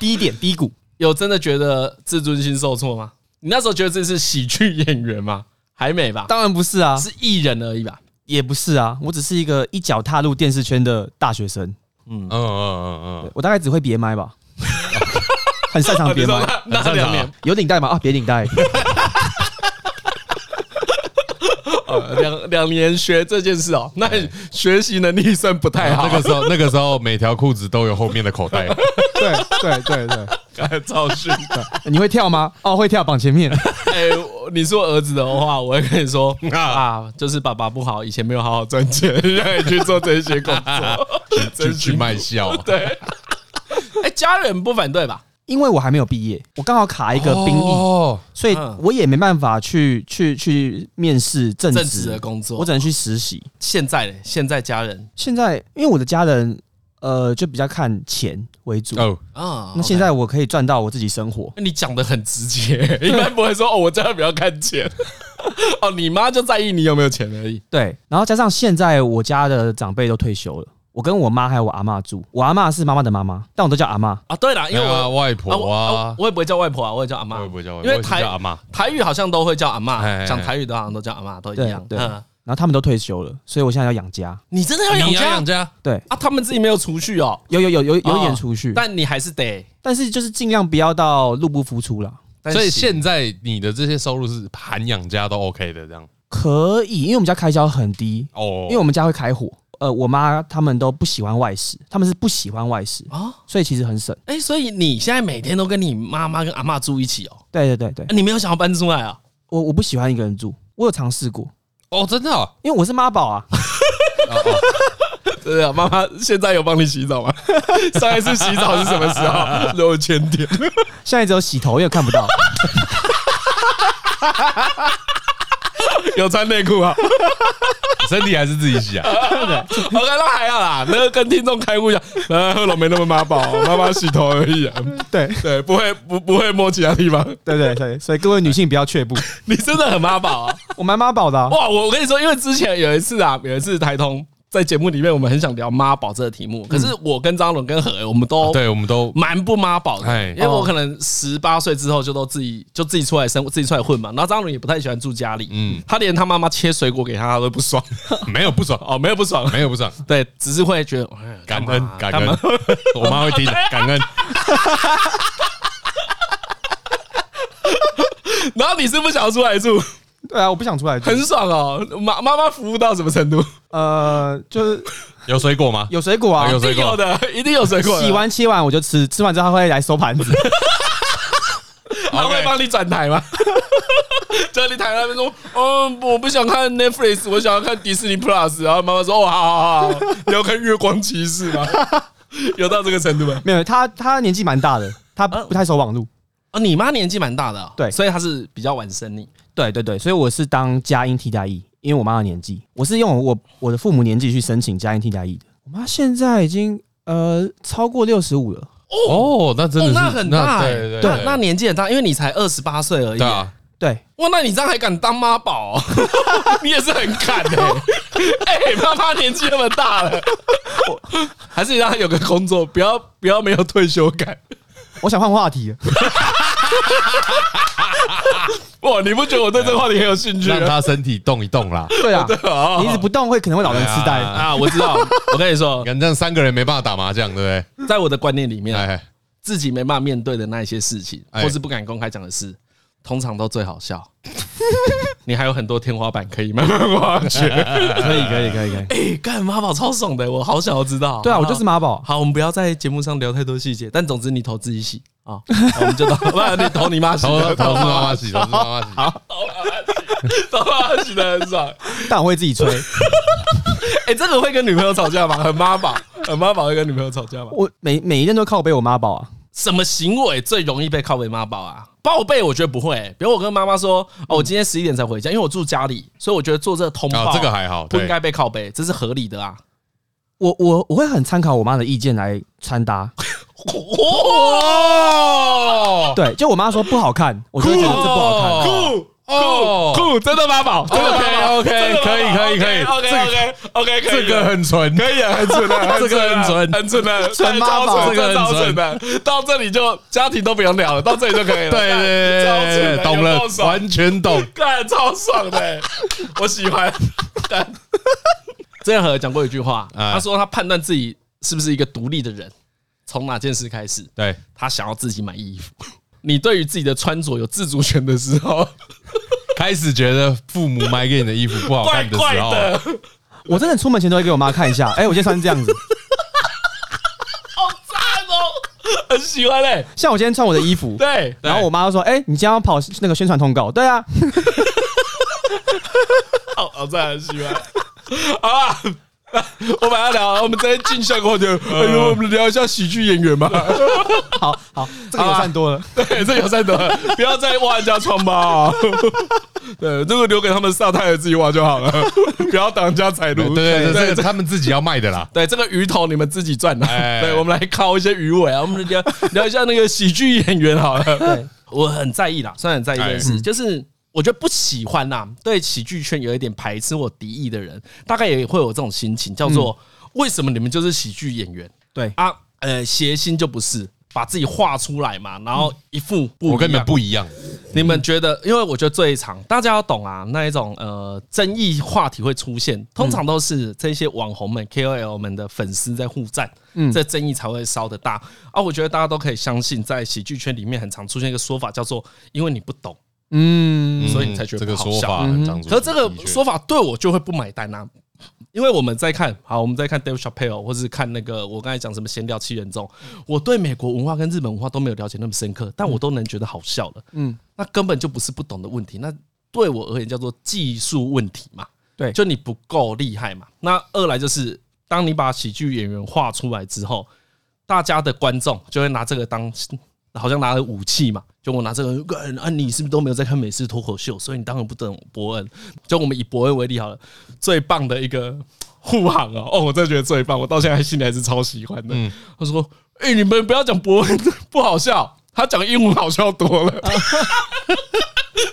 低 点低谷，有真的觉得自尊心受挫吗？你那时候觉得自己是喜剧演员吗？还没吧？当然不是啊，是艺人而已吧？也不是啊，我只是一个一脚踏入电视圈的大学生。嗯嗯嗯嗯嗯，我大概只会别麦吧，很擅长别麦。那两年有领带吗？啊，别领带。两两年学这件事哦，那学习能力算不太好。那个时候，那个时候每条裤子都有后面的口袋。对对对对，该超训。你会跳吗？哦，会跳，绑前面。哎，你是我儿子的话，我会跟你说 啊，就是爸爸不好，以前没有好好赚钱，让你去做这些工作，去去卖笑。对。哎，家人不反对吧？因为我还没有毕业，我刚好卡一个兵役，哦、所以我也没办法去去去面试正职的工作，我只能去实习。现在呢？现在家人现在，因为我的家人呃，就比较看钱为主哦啊。那现在我可以赚到我自己生活。你讲的很直接，一般不会说哦，我真的比较看钱。哦，你妈就在意你有没有钱而已。对，然后加上现在我家的长辈都退休了。我跟我妈还有我阿嬷住，我阿嬷是妈妈的妈妈，但我都叫阿嬷啊。对了，因为我外婆啊，我也不会叫外婆啊，我也叫阿嬷，我也不会叫外婆，因为台台语好像都会叫阿嬷，讲台语的好像都叫阿嬷，都一样。对，然后他们都退休了，所以我现在要养家。你真的要养家？养家？对啊，他们自己没有储蓄哦，有有有有有一点储蓄，但你还是得，但是就是尽量不要到入不敷出了。所以现在你的这些收入是含养家都 OK 的，这样可以，因为我们家开销很低哦，因为我们家会开火。呃，我妈他们都不喜欢外食，他们是不喜欢外食啊，所以其实很省。哎，所以你现在每天都跟你妈妈跟阿嬷住一起哦？对对对对，你没有想要搬出来啊？我我不喜欢一个人住，我有尝试过哦，真的，因为我是妈宝啊。真的，妈妈现在有帮你洗澡吗？上一次洗澡是什么时候？六千天，现在只有洗头，因为看不到。有穿内裤啊？身体还是自己洗啊？OK，那还好啦。那个跟听众开悟一下，呃，贺龙没那么妈宝，妈妈洗头而已啊。对对，不会不不会摸其他地方。对对对，所以各位女性不要却步。你真的很妈宝啊！我蛮妈宝的。哇，我我跟你说，因为之前有一次啊，有一次台通。在节目里面，我们很想聊妈宝这个题目，可是我跟张伦跟何，我们都对，我们都蛮不妈宝的，因为我可能十八岁之后就都自己就自己出来生，自己出来混嘛。然后张伦也不太喜欢住家里，嗯，他连他妈妈切水果给他，他都不爽，没有不爽。哦，没有不爽，没有不爽，对，只是会觉得感恩感恩，我妈会听的，感恩。然后你是不想要出来住？对啊，我不想出来住，很爽哦。妈妈妈服务到什么程度？呃，就是 有水果吗？有水果啊，有水果的，一定有水果。洗完切完我就吃，吃完之后他会来收盘子。他会帮你转台吗？在你台那边说，嗯，我不想看 Netflix，我想要看迪士尼 Plus。然后妈妈说，哦，好好好，你要看月光骑士吗？有到这个程度吗？没有，他他年纪蛮大的，他不太熟网路。哦，你妈年纪蛮大的，对，所以她是比较晚生你。对对对，所以我是当佳音替代役，因为我妈的年纪，我是用我我的父母年纪去申请佳音替代役的。我妈现在已经呃超过六十五了。哦，那真的是那很大，对对对，那年纪很大，因为你才二十八岁而已。对啊，对。哇，那你这样还敢当妈宝？你也是很敢的。哎，妈妈年纪那么大了，还是你让她有个工作，不要不要没有退休感。我想换话题。哇，你不觉得我对这个话题很有兴趣？让他身体动一动啦。对啊，你一直不动会可能会老人痴呆啊。我知道，我跟你说，反正三个人没办法打麻将，对不对？在我的观念里面，自己没办法面对的那一些事情，或是不敢公开讲的事，通常都最好笑。你还有很多天花板可以慢慢挖掘。可以，可以，可以，可以。哎，干妈宝超爽的，我好想要知道。对啊，我就是妈宝。好，我们不要在节目上聊太多细节，但总之你头自己洗啊，我们就到 不然你投你妈洗，头头是妈妈洗，头是妈妈洗。好，头妈妈洗，投妈妈洗的很爽，但我会自己吹。哎，这个会跟女朋友吵架吗？很妈宝，很妈宝会跟女朋友吵架吗？我每每一天都靠背我妈宝啊。什么行为最容易被靠背妈宝啊？报备我觉得不会，比如我跟妈妈说，哦，我今天十一点才回家，因为我住家里，所以我觉得做这个通报，这个还好，不应该被靠背，这是合理的啊。我我我会很参考我妈的意见来穿搭。哇，对，就我妈说不好看，我就觉得这不好看。酷酷酷，真的八宝，OK OK，可以可以可以，OK OK OK，这个很纯，可以啊，很纯 的，这个很纯，很纯的，纯八宝，这个很纯。的，到这里就家庭都不用聊了，到这里就可以了，对对对，懂了，完全懂，干超爽的，我喜欢。曾 和讲过一句话，他说他判断自己是不是一个独立的人，从哪件事开始？对，他想要自己买衣服。你对于自己的穿着有自主权的时候，开始觉得父母买给你的衣服不好看的时候，我真的出门前都会给我妈看一下。哎，我今天穿这样子，好赞哦，很喜欢嘞。像我今天穿我的衣服，对，然后我妈就说：“哎，你今天要跑那个宣传通告？”对啊，好好赞，很喜欢。好啊。我们要聊，我们再进下过就，哎呦，我们聊一下喜剧演员嘛。好好，这个友善多了，对，这个友善多了，不要再挖人家疮疤。对，这个留给他们萨泰尔自己挖就好了，不要挡人家财路。对对对，这他们自己要卖的啦。对，这个鱼头你们自己赚的。对，我们来靠一些鱼尾啊，我们聊聊一下那个喜剧演员好了。对，我很在意啦，虽然很在意这件事，就是。我觉得不喜欢呐、啊，对喜剧圈有一点排斥或敌意的人，大概也会有这种心情，叫做为什么你们就是喜剧演员？对啊，呃，谐星就不是把自己画出来嘛，然后一副不，我跟你们不一样。你们觉得？因为我觉得最常大家要懂啊，那一种呃争议话题会出现，通常都是这些网红们、KOL 们的粉丝在互战，嗯，这争议才会烧得大啊。我觉得大家都可以相信，在喜剧圈里面很常出现一个说法，叫做因为你不懂。嗯，所以你才觉得这个好笑。可是这个说法对我就会不买单呐，因为我们在看，好，我们在看 Dave Chappelle，或是看那个我刚才讲什么闲聊七人众，我对美国文化跟日本文化都没有了解那么深刻，但我都能觉得好笑了。嗯，那根本就不是不懂的问题，那对我而言叫做技术问题嘛。对，就你不够厉害嘛。那二来就是，当你把喜剧演员画出来之后，大家的观众就会拿这个当。好像拿了武器嘛，就我拿这个，啊，你是不是都没有在看美式脱口秀？所以你当然不懂伯恩。就我们以伯恩为例好了，最棒的一个护航哦！哦，我真的觉得最棒，我到现在心里还是超喜欢的。嗯，他说：“哎，你们不要讲伯恩 不好笑，他讲英文好笑多了。”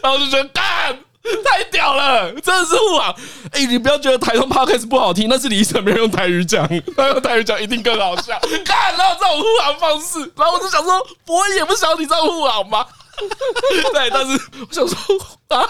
然后我就觉得干。太屌了，真的是护航！哎，你不要觉得台中 podcast 不好听，那是李医生没有用台语讲，他用台语讲一定更好笑。看到这种护航方式，然后我就想说，我也不想你这样护航吗？对，但是我想说啊，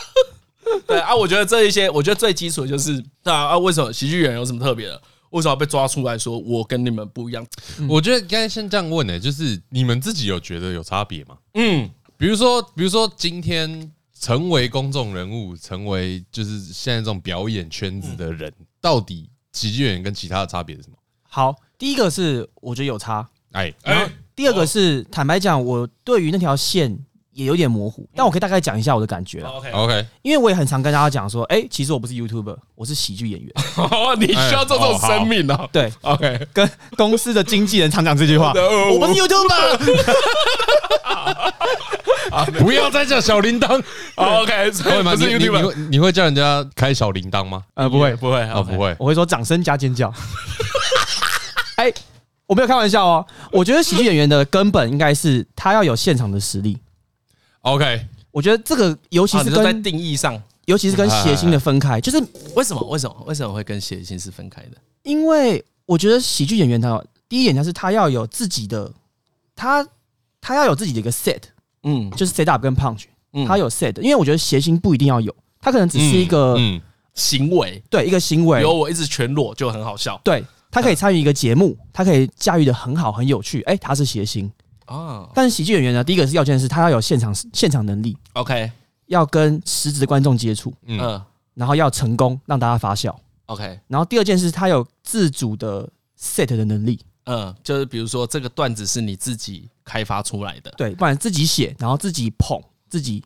对啊，我觉得这一些，我觉得最基础的就是，啊啊，为什么喜剧演员有什么特别的？为什么被抓出来说我跟你们不一样？我觉得应该先这样问呢，就是你们自己有觉得有差别吗？嗯，比如说，比如说今天。成为公众人物，成为就是现在这种表演圈子的人，到底喜剧演员跟其他的差别是什么？好，第一个是我觉得有差，哎，然后第二个是坦白讲，我对于那条线也有点模糊，但我可以大概讲一下我的感觉 OK OK，因为我也很常跟大家讲说，哎，其实我不是 YouTuber，我是喜剧演员。你需要做这种生命哦。对，OK，跟公司的经纪人常讲这句话，我不是 YouTuber。不要再叫小铃铛。OK，会吗？你你会你会叫人家开小铃铛吗？呃，不会，不会，啊，不会。我会说掌声加尖叫。哎，我没有开玩笑哦。我觉得喜剧演员的根本应该是他要有现场的实力。OK，我觉得这个尤其是在定义上，尤其是跟谐星的分开，就是为什么？为什么？为什么会跟谐星是分开的？因为我觉得喜剧演员他第一点他是他要有自己的，他他要有自己的一个 set。嗯，就是 set up 跟 punch，他有 set，因为我觉得谐星不一定要有，他可能只是一个行为，对，一个行为。比如我一直全裸就很好笑，对，他可以参与一个节目，他可以驾驭的很好，很有趣，哎，他是谐星啊。但是喜剧演员呢，第一个是要件的是他要有现场现场能力，OK，要跟实质观众接触，嗯，然后要成功让大家发笑，OK，然后第二件事他有自主的 set 的能力。嗯，就是比如说这个段子是你自己开发出来的，对，不然自己写，然后自己捧，自己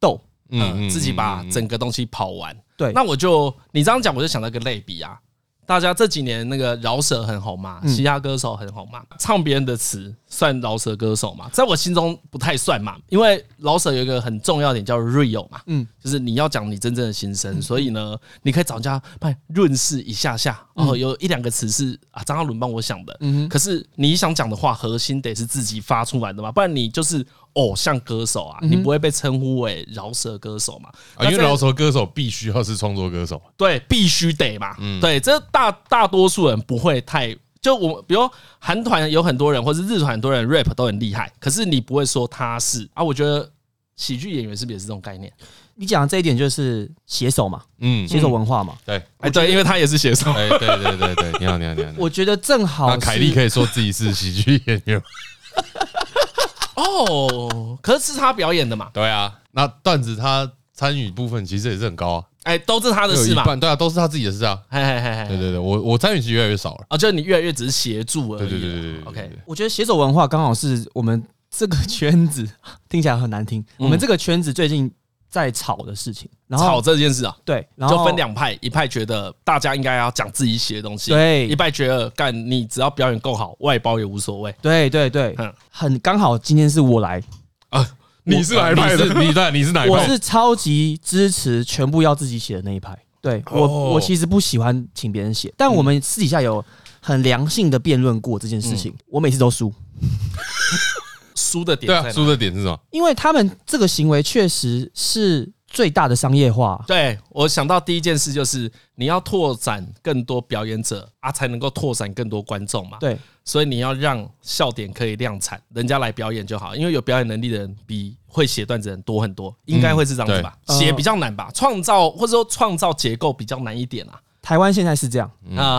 逗，嗯，自己把整个东西跑完。对，那我就你这样讲，我就想到一个类比啊，大家这几年那个饶舌很红嘛，嘻哈歌手很红嘛，唱别人的词算饶舌歌手嘛，在我心中不太算嘛，因为饶舌有一个很重要点叫 real 嘛，嗯，就是你要讲你真正的心声，所以呢，你可以找人家帮润饰一下下，哦，有一两个词是啊张嘉伦帮我想的，嗯，可是你想讲的话，核心得是自己发出来的嘛，不然你就是偶像歌手啊，你不会被称呼为饶舌歌手嘛，啊，因为饶舌歌手必须要是创作歌手，对，必须得嘛，嗯，对，这大大多数人不会太。就我，比如韩团有很多人，或是日团很多人 rap 都很厉害，可是你不会说他是啊。我觉得喜剧演员是不是也是这种概念？你讲的这一点就是写手嘛，嗯，写手文化嘛，对，哎对，因为他也是写手，哎，对对对对，你好你好你好。我觉得正好，那凯莉可以说自己是喜剧演员。哦，可是是他表演的嘛？对啊，那段子他参与部分其实也是很高啊。哎，都是他的事嘛？对啊，都是他自己的事啊。嘿嘿嘿嘿，对对对，我我参与其实越来越少了啊，就是你越来越只是协助而已。对对对对，OK。我觉得写手文化刚好是我们这个圈子 听起来很难听，我们这个圈子最近在吵的事情。然后吵这件事啊，对，然后就分两派，一派觉得大家应该要讲自己写的东西，对；一派觉得干你只要表演够好，外包也无所谓。对对对，很刚好今天是我来啊。你是哪一派的？你在你是哪一派？我是超级支持全部要自己写的那一派。对我，我其实不喜欢请别人写，但我们私底下有很良性的辩论过这件事情。我每次都输，输的点对啊，输的点是什么？因为他们这个行为确实是。最大的商业化，对，我想到第一件事就是你要拓展更多表演者啊，才能够拓展更多观众嘛。对，所以你要让笑点可以量产，人家来表演就好，因为有表演能力的人比会写段子的人多很多，应该会是这样子吧？写比较难吧，创造或者说创造结构比较难一点啊。台湾现在是这样，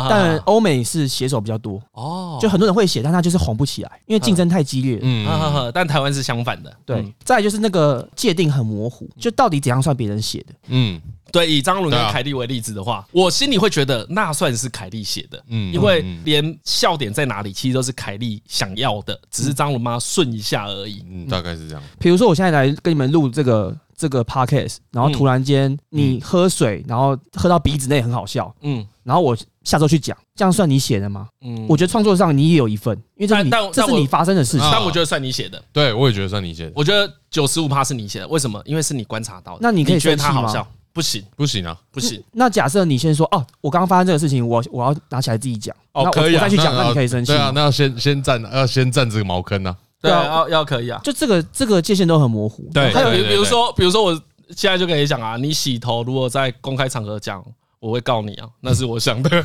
但欧美是写手比较多哦，就很多人会写，但他就是红不起来，因为竞争太激烈。嗯，但台湾是相反的，对。再就是那个界定很模糊，就到底怎样算别人写的？嗯，对。以张伦跟凯莉为例子的话，我心里会觉得那算是凯莉写的，嗯，因为连笑点在哪里，其实都是凯莉想要的，只是张伦妈顺一下而已。嗯，大概是这样。比如说，我现在来跟你们录这个。这个 podcast，然后突然间你喝水，然后喝到鼻子内很好笑，嗯，然后我下周去讲，这样算你写的吗？嗯，我觉得创作上你也有一份，因为这是你这是你发生的事情，但我觉得算你写的，对我也觉得算你写的，我觉得九十五趴是你写的，为什么？因为是你观察到的，那你可以觉得他好笑，不行。不行啊，不行。那假设你先说哦，我刚刚发生这个事情，我我要拿起来自己讲，哦可以，我再去讲，那你可以生气，对啊，那要先先占要先占这个茅坑啊，对啊，要要可以啊，就这个这个界限都很模糊，对，还有比比如说比如说我。现在就可以讲啊，你洗头如果在公开场合讲，我会告你啊，那是我想的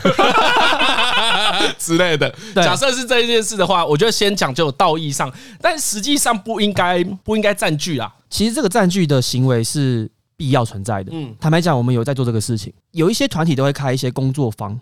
之类的。假设是这一件事的话，我觉得先讲就有道义上，但实际上不应该不应该占据啊。其实这个占据的行为是必要存在的。嗯，坦白讲，我们有在做这个事情，有一些团体都会开一些工作坊。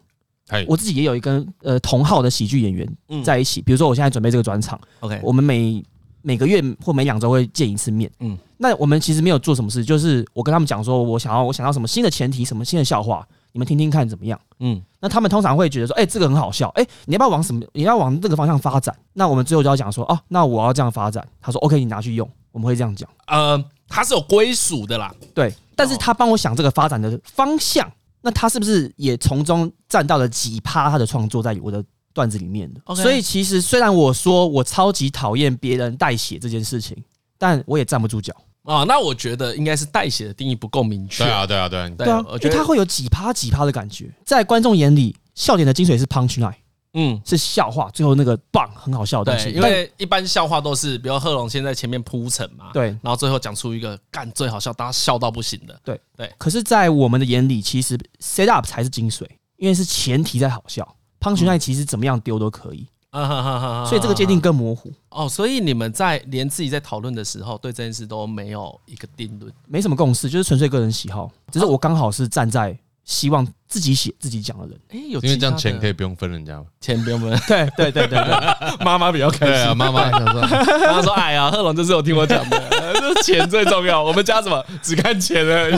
我自己也有一个呃同号的喜剧演员在一起，比如说我现在准备这个专场，OK，我们每每个月或每两周会见一次面。嗯，那我们其实没有做什么事，就是我跟他们讲说，我想要我想要什么新的前提，什么新的笑话，你们听听看怎么样？嗯，那他们通常会觉得说，哎，这个很好笑，哎，你要不要往什么？你要往这个方向发展？那我们最后就要讲说，哦，那我要这样发展。他说，OK，你拿去用。我们会这样讲。呃，他是有归属的啦，对，但是他帮我想这个发展的方向，那他是不是也从中占到了几趴他的创作在我的？段子里面的，所以其实虽然我说我超级讨厌别人代写这件事情，但我也站不住脚啊。那我觉得应该是代写的定义不够明确。对啊，对啊，对啊，对啊，因为他会有几趴几趴的感觉，在观众眼里，笑点的精髓是 punch line，嗯，是笑话，最后那个棒很好笑的东西。因为一般笑话都是，比如贺龙先在前面铺陈嘛，对，然后最后讲出一个干最好笑，大家笑到不行的。对对。可是，在我们的眼里，其实 set up 才是精髓，因为是前提在好笑。punch line 其实怎么样丢都可以，啊哈哈哈所以这个界定更模糊哦。所以你们在连自己在讨论的时候，对这件事都没有一个定论，没什么共识，就是纯粹个人喜好。只是我刚好是站在希望自己写自己讲的人，哎，有因为这样钱可以不用分人家。吗？钱不用分，对对对对对，妈妈比较开心，妈妈 想说，妈妈说，哎呀，贺龙就是有听我讲的，钱最重要，我们家什么？只看钱而已。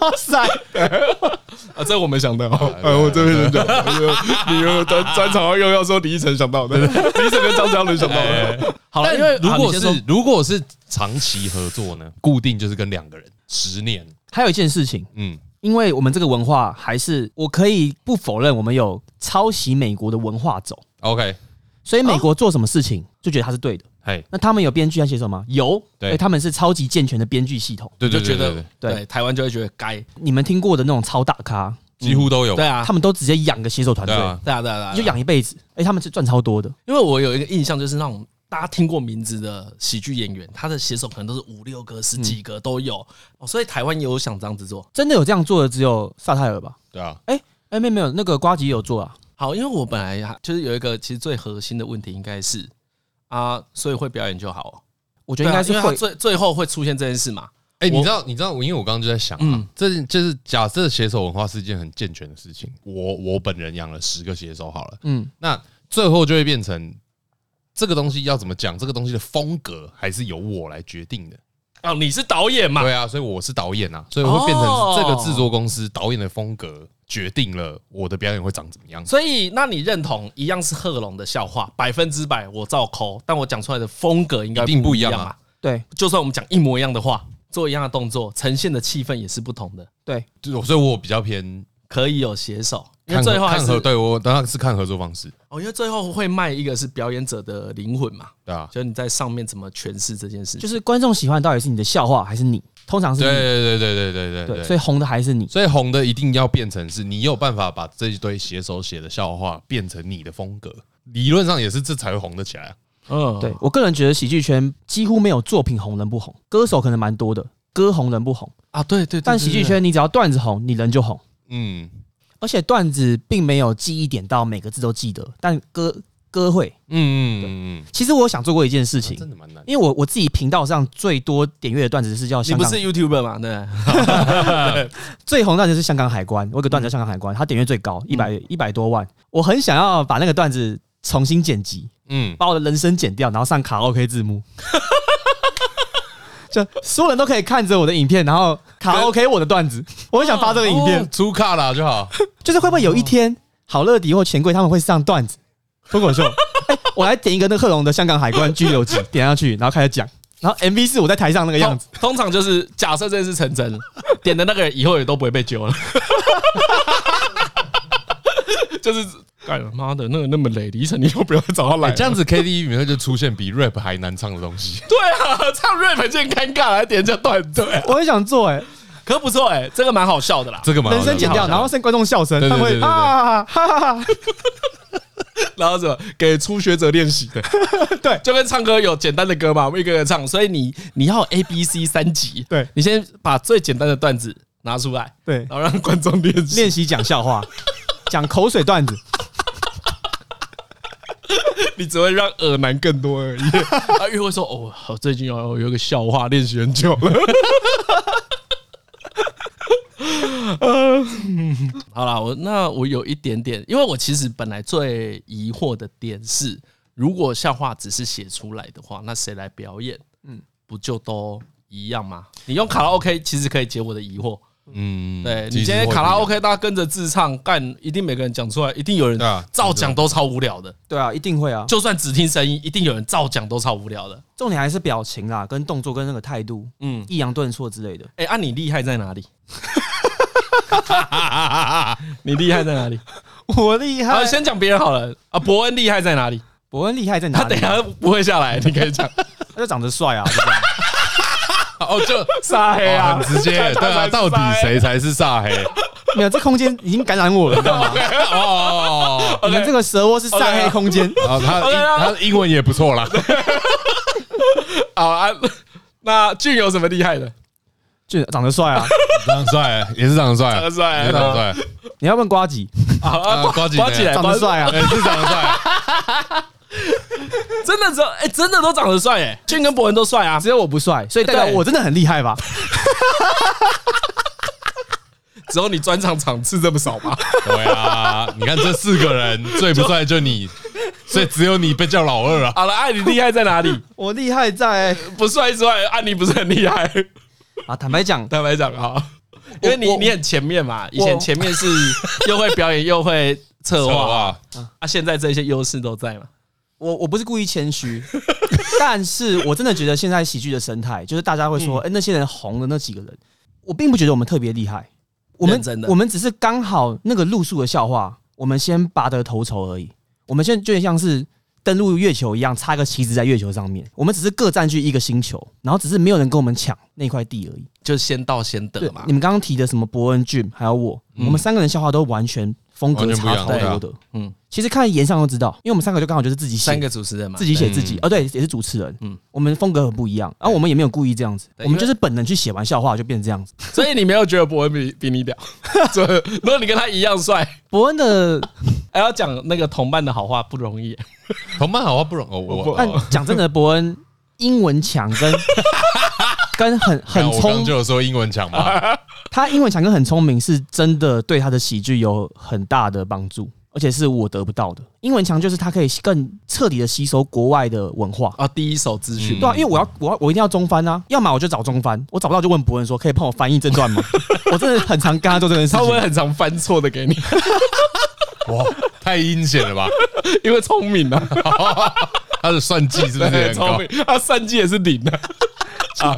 哇塞！啊，这我没想到，哎，我这边讲，你又专专场又要说李依晨想到的，李依晨跟张嘉伦想到的。好了，因为如果是如果是长期合作呢，固定就是跟两个人十年。还有一件事情，嗯，因为我们这个文化还是我可以不否认，我们有抄袭美国的文化走。OK，所以美国做什么事情就觉得他是对的。哎，那他们有编剧要写手吗？有，对，他们是超级健全的编剧系统。对，就觉得对台湾就会觉得该。你们听过的那种超大咖，几乎都有。对啊，他们都直接养个写手团队。对啊，对啊，对啊，就养一辈子。哎，他们是赚超多的。因为我有一个印象，就是那种大家听过名字的喜剧演员，他的写手可能都是五六个、十几个都有。哦，所以台湾也有想这样子做。真的有这样做的只有萨泰尔吧？对啊。哎哎，没有没有，那个瓜吉也有做啊。好，因为我本来就是有一个其实最核心的问题，应该是。啊，所以会表演就好。我觉得应该是会最最后会出现这件事嘛。哎，你知道，你知道，因为我刚刚就在想啊，这就是假设写手文化是一件很健全的事情。我我本人养了十个写手好了，嗯，那最后就会变成这个东西要怎么讲，这个东西的风格还是由我来决定的。哦，你是导演嘛？对啊，所以我是导演啊，所以我会变成这个制作公司导演的风格。决定了我的表演会长怎么样，所以那你认同一样是贺龙的笑话，百分之百我照抠，但我讲出来的风格应该一定不一样啊。对，就算我们讲一模一样的话，做一样的动作，呈现的气氛也是不同的。对，所以我比较偏可以有写手，因为最后看合对我当然是看合作方式哦，因为最后会卖一个是表演者的灵魂嘛，对啊，就你在上面怎么诠释这件事，就是观众喜欢到底是你的笑话还是你。通常是对对对对对对对，所以红的还是你，所以红的一定要变成是你有办法把这一堆写手写的笑话变成你的风格，理论上也是这才会红得起来啊。嗯，对我个人觉得喜剧圈几乎没有作品红人不红，歌手可能蛮多的，歌红人不红啊。对对，但喜剧圈你只要段子红，你人就红。嗯，而且段子并没有记忆点到每个字都记得，但歌。歌会，嗯嗯嗯，其实我想做过一件事情，真的蛮难，因为我我自己频道上最多点阅的段子是叫香港，你不是 YouTuber 吗？对，最红的段子是香港海关，我有个段子叫香港海关，它点阅最高一百一百多万，我很想要把那个段子重新剪辑，嗯，把我的人声剪掉，然后上卡拉 OK 字幕，就所有人都可以看着我的影片，然后卡 OK 我的段子，我很想发这个影片出卡了就好，就是会不会有一天好乐迪或钱柜他们会上段子？脱口秀，哎，我来点一个那贺龙的香港海关拘留记，点下去，然后开始讲，然后 MV 是我在台上那个样子。通常就是假设这件事成真，点的那个人以后也都不会被揪了。就是，干了妈的，那个那么累，李晨，你以后不要找他来。这样子 KTV 里面就出现比 rap 还难唱的东西。对啊，唱 rap 就很尴尬，还点这段，对，我很想做，哎，可不错，哎，这个蛮好笑的啦，这个蛮人声剪掉，然后剩观众笑声，他们会啊哈哈哈。然后什么给初学者练习。的，对，就跟唱歌有简单的歌嘛，我们一个个唱，所以你你要 A B C 三级，对，你先把最简单的段子拿出来，对，然后让观众练习。练习讲笑话，讲口水段子，你只会让耳男更多而已。他，又会说哦，好，最近有有个笑话练习很久了。嗯，好了，我那我有一点点，因为我其实本来最疑惑的点是，如果笑话只是写出来的话，那谁来表演？嗯，不就都一样吗？你用卡拉 OK 其实可以解我的疑惑。嗯，对，你今天卡拉 OK，大家跟着自唱，干一定每个人讲出来，一定有人照讲都超无聊的。对啊，一定会啊，就算只听声音，一定有人照讲都超无聊的。重点还是表情啦，跟动作跟那个态度，嗯，抑扬顿挫之类的。哎，啊，你厉害在哪里？你厉害在哪里？我厉害。先讲别人好了啊。伯恩厉害在哪里？伯恩厉害在哪里？他等下不会下来，你可以讲。他就长得帅啊。哦，就煞黑啊，很直接。对啊，到底谁才是煞黑？没有，这空间已经感染我了，你知道吗？哦，你们这个蛇窝是煞黑空间。哦，他他的英文也不错啦。好啊，那俊有什么厉害的？俊长得帅啊，长得帅，也是长得帅，长得帅，长得帅。你要问瓜吉啊，瓜吉，呱吉长得帅啊，也是长得帅。真的，只哎，真的都长得帅哎，俊跟博文都帅啊，只有我不帅，所以代表我真的很厉害吧？只有你专场场次这么少吗？对啊，你看这四个人最不帅就你，所以只有你被叫老二啊。好了，爱你厉害在哪里？我厉害在不帅之外，爱你不是很厉害啊？坦白讲，坦白讲啊，因为你你很前面嘛，以前前面是又会表演又会策划啊，啊，现在这些优势都在嘛。我我不是故意谦虚，但是我真的觉得现在喜剧的生态，就是大家会说，哎，那些人红的那几个人，我并不觉得我们特别厉害，我们真的我们只是刚好那个路数的笑话，我们先拔得头筹而已。我们现在就像是登陆月球一样，插个旗子在月球上面。我们只是各占据一个星球，然后只是没有人跟我们抢那块地而已，就是先到先得嘛。你们刚刚提的什么伯恩俊，还有我，嗯、我们三个人笑话都完全风格差超多的。嗯，其实看颜上都知道，因为我们三个就刚好就是自己写三个主持人嘛，自己写自己。哦，对，也是主持人。嗯，我们风格很不一样，然后我们也没有故意这样子，我们就是本能去写完笑话就变成这样子。所以你没有觉得伯恩比比你屌？如果你跟他一样帅，伯恩的还 要讲那个同伴的好话不容易。同伴好话不容易。我但讲真的，伯恩英文强跟 跟很 很聪明，就有说英文强嘛。他英文强跟很聪明是真的对他的喜剧有很大的帮助，而且是我得不到的。英文强就是他可以更彻底的吸收国外的文化啊，第一手资讯。对啊，因为我要我要我一定要中翻啊，要么我就找中翻，我找不到就问博文说可以帮我翻译这段吗？我真的很常跟他做这件事情，他会很常翻错的给你。哇，太阴险了吧？因为聪明啊，他的算计是不是很高？他算计也是零的啊。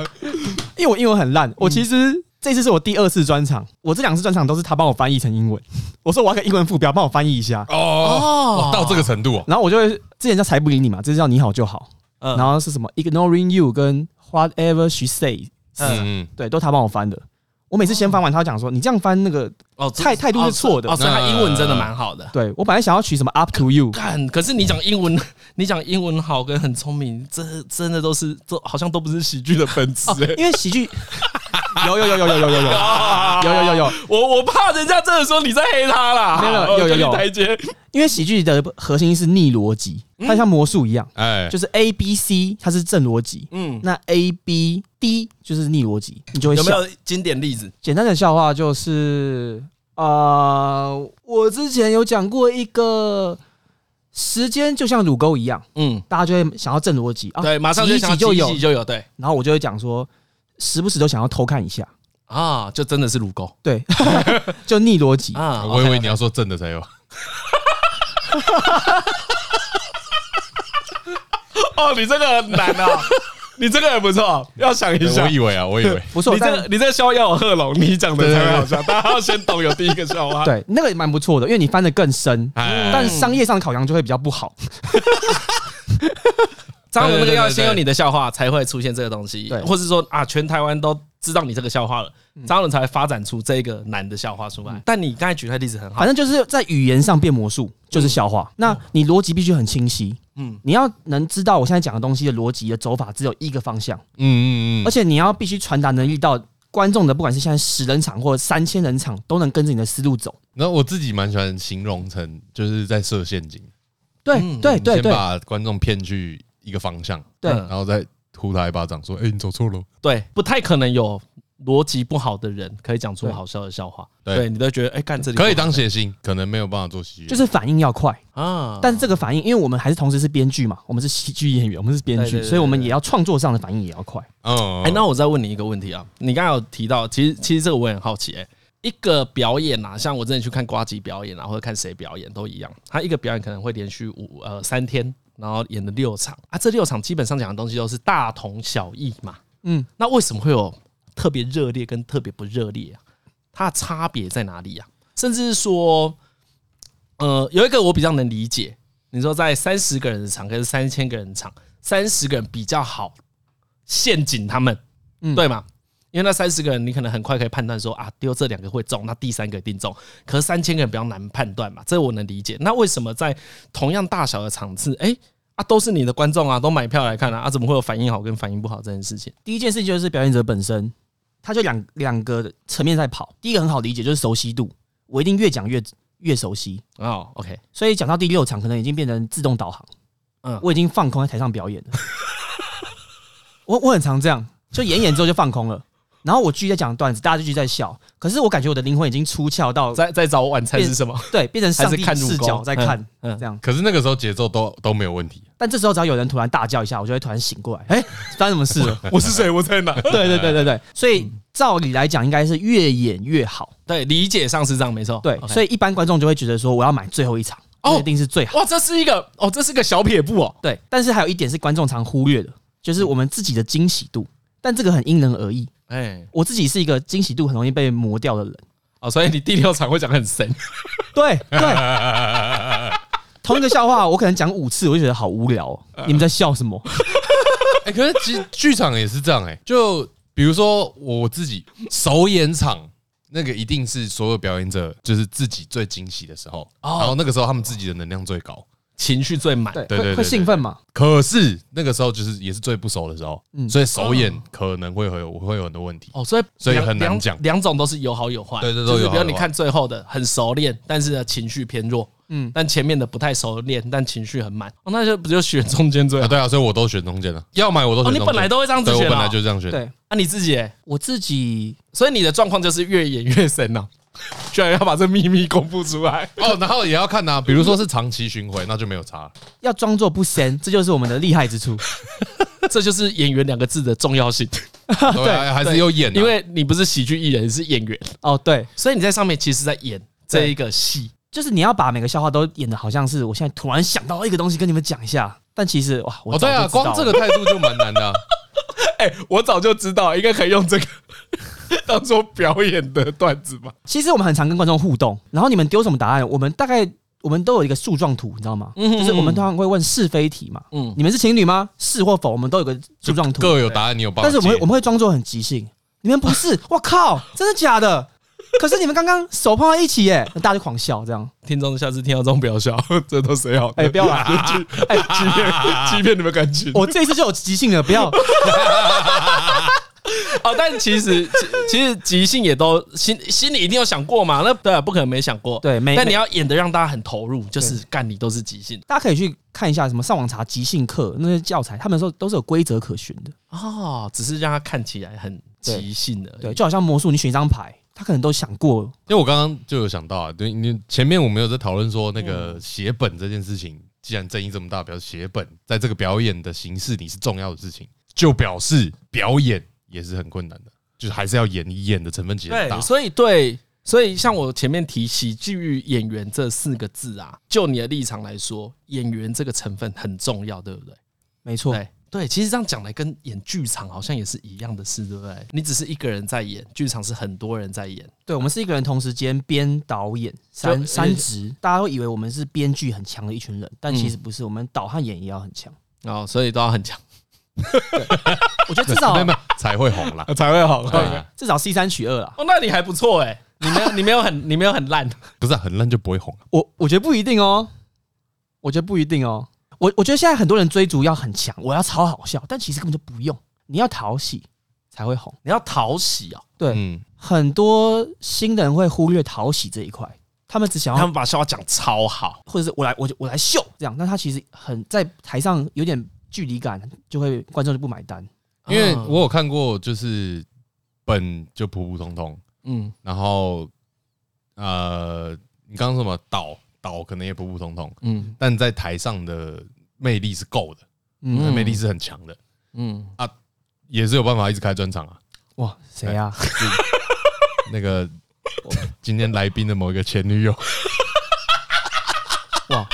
因为我英文很烂，我其实这次是我第二次专场，我这两次专场都是他帮我翻译成英文。我说我要个英文副标，帮我翻译一下。哦，到这个程度，然后我就会之前叫才不理你嘛，这次叫你好就好。然后是什么？Ignoring you 跟 Whatever she says，嗯，对，都他帮我翻的。我每次先翻完，他讲说：“你这样翻那个哦，态态度是错的。”哦，所以他英文真的蛮好的。对，我本来想要取什么 “up to you”，看，可是你讲英文，你讲英文好跟很聪明，这真的都是，这好像都不是喜剧的本质。因为喜剧有有有有有有有有有有有有，我我怕人家真的说你在黑他啦。没有有有有台阶，因为喜剧的核心是逆逻辑。它像魔术一样，哎，就是 A B C，它是正逻辑，嗯，那 A B D 就是逆逻辑，你就会笑。有没有经典例子？简单的笑话就是，呃，我之前有讲过一个，时间就像乳沟一样，嗯，大家就会想要正逻辑啊，对，马上就想就有。就有，对，然后我就会讲说，时不时都想要偷看一下。啊，就真的是乳沟，对，就逆逻辑。啊，我以为你要说正的才有。哦，你这个很难啊！你这个也不错，要想一下。我以为啊，我以为 不错。你这个你这个笑话要有贺龙，你讲的才好笑。大家要先懂有第一个笑话。对，那个也蛮不错的，因为你翻的更深，但商业上的考量就会比较不好。张龙那个要先有你的笑话才会出现这个东西，对，或是说啊，全台湾都知道你这个笑话了，张龙才会发展出这个难的笑话出来。但你刚才举的例子很好，反正就是在语言上变魔术，就是笑话。那你逻辑必须很清晰，嗯，你要能知道我现在讲的东西的逻辑的走法只有一个方向，嗯嗯嗯，而且你要必须传达能力到观众的，不管是现在十人场或者三千人场，都能跟着你的思路走。然后我自己蛮喜欢形容成就是在设陷阱，对对对，先把观众骗去。一个方向，对，然后再呼他一巴掌，说：“哎，你走错了。”对，不太可能有逻辑不好的人可以讲出好笑的笑话。对，你都觉得，哎，干这里可以当写信，可能没有办法做喜剧，就是反应要快啊。但是这个反应，因为我们还是同时是编剧嘛，我们是喜剧演员，我们是编剧，所以我们也要创作上的反应也要快。嗯，哎，那我再问你一个问题啊，你刚刚有提到，其实其实这个我也很好奇，哎，一个表演啊，像我之前去看瓜吉表演啊，或者看谁表演都一样，他一个表演可能会连续五呃三天。然后演了六场啊，这六场基本上讲的东西都是大同小异嘛。嗯，那为什么会有特别热烈跟特别不热烈啊？它的差别在哪里啊？甚至是说，呃，有一个我比较能理解，你说在三十个人的场，跟三千个人的场，三十个人比较好陷阱他们，嗯，对吗？因为那三十个人，你可能很快可以判断说啊，丢这两个会中，那第三个一定中。可是三千个人比较难判断嘛，这我能理解。那为什么在同样大小的场次，哎啊，都是你的观众啊，都买票来看啊，啊，怎么会有反应好跟反应不好这件事情？第一件事情就是表演者本身，他就两两个层面在跑。第一个很好理解，就是熟悉度，我一定越讲越越熟悉哦。OK，所以讲到第六场，可能已经变成自动导航。嗯，我已经放空在台上表演了。我我很常这样，就演演之后就放空了。然后我继续在讲段子，大家就继续在笑。可是我感觉我的灵魂已经出窍到在在找晚餐是什么？对，变成上帝视角在看，嗯，这样。可是那个时候节奏都都没有问题。但这时候只要有人突然大叫一下，我就会突然醒过来。哎，发生什么事了？我是谁？我在哪？对对对对对。所以照理来讲，应该是越演越好。对，理解上是这样，没错。对，所以一般观众就会觉得说，我要买最后一场，一定是最好。哇，这是一个哦，这是个小撇步哦。对，但是还有一点是观众常忽略的，就是我们自己的惊喜度。但这个很因人而异。哎，我自己是一个惊喜度很容易被磨掉的人，哦，所以你第六场会讲很神，对对，同一个笑话，我可能讲五次，我就觉得好无聊。你们在笑什么？哎，可是其实剧场也是这样哎，就比如说我自己首演场，那个一定是所有表演者就是自己最惊喜的时候，然后那个时候他们自己的能量最高。情绪最满，对对对，会兴奋嘛？可是那个时候就是也是最不熟的时候，所以首演可能会有会有很多问题。哦，所以所以很难讲，两种都是有好有坏，对对对，就是比如你看最后的很熟练，但是呢情绪偏弱，嗯，但前面的不太熟练，但情绪很满，哦，那就不就选中间最好？对啊，所以我都选中间了，要买我都选。你本来都会这样子选，我本来就这样选。对，那你自己，我自己，所以你的状况就是越演越深呐。居然要把这秘密公布出来哦，然后也要看呐，比如说是长期巡回，那就没有差。要装作不深，这就是我们的厉害之处，这就是演员两个字的重要性。对，还是有演，因为你不是喜剧艺人，是演员哦。对，所以你在上面其实在演这一个戏，就是你要把每个笑话都演的好像是我现在突然想到一个东西跟你们讲一下，但其实哇，哦对啊，光这个态度就蛮难的。哎，我早就知道，应该可以用这个。当做表演的段子吧。其实我们很常跟观众互动，然后你们丢什么答案，我们大概我们都有一个树状图，你知道吗？就是我们通常会问是非题嘛。嗯，你们是情侣吗？是或否？我们都有个树状图，各有答案，你有办法。但是我们我们会装作很即兴，你们不是？我靠，真的假的？可是你们刚刚手碰到一起耶，大家就狂笑，这样。听众下次听到这种不要笑，这都谁好？哎，不要来，哎，欺骗欺骗你们感情。我这一次就有即兴了，不要。哦，但其实其实即兴也都心心里一定有想过嘛，那对啊，不可能没想过。对，但你要演的让大家很投入，就是干你都是即兴。大家可以去看一下什么上网查即兴课那些教材，他们说都是有规则可循的哦，只是让他看起来很即兴的。对，就好像魔术，你选一张牌，他可能都想过。因为我刚刚就有想到啊，对你前面我们有在讨论说那个写本这件事情，既然争议这么大，表示写本在这个表演的形式你是重要的事情，就表示表演。也是很困难的，就是还是要演演的成分极大。对，所以对，所以像我前面提喜剧演员这四个字啊，就你的立场来说，演员这个成分很重要，对不对？没错，对对，其实这样讲来，跟演剧场好像也是一样的事，对不对？你只是一个人在演，剧场是很多人在演。对，我们是一个人同时兼编导演三三职，大家都以为我们是编剧很强的一群人，但其实不是，我们导和演也要很强哦，所以都要很强。我觉得至少才会红了，才会红。至少 C 三取二了。哦，那你还不错哎，你没有，你没有很，你没有很烂。不是很烂就不会红。我我觉得不一定哦，我觉得不一定哦。我我觉得现在很多人追逐要很强，我要超好笑，但其实根本就不用。你要讨喜才会红，你要讨喜啊。对，很多新人会忽略讨喜这一块，他们只想要他们把笑话讲超好，或者是我来我就我来秀这样，但他其实很在台上有点。距离感就会观众就不买单，因为我有看过，就是本就普普通通，嗯，然后呃，你刚刚说什么导导可能也普普通通，嗯，但在台上的魅力是够的，嗯，魅力是很强的，嗯啊，也是有办法一直开专场啊，哇，谁呀？那个今天来宾的某一个前女友，哇。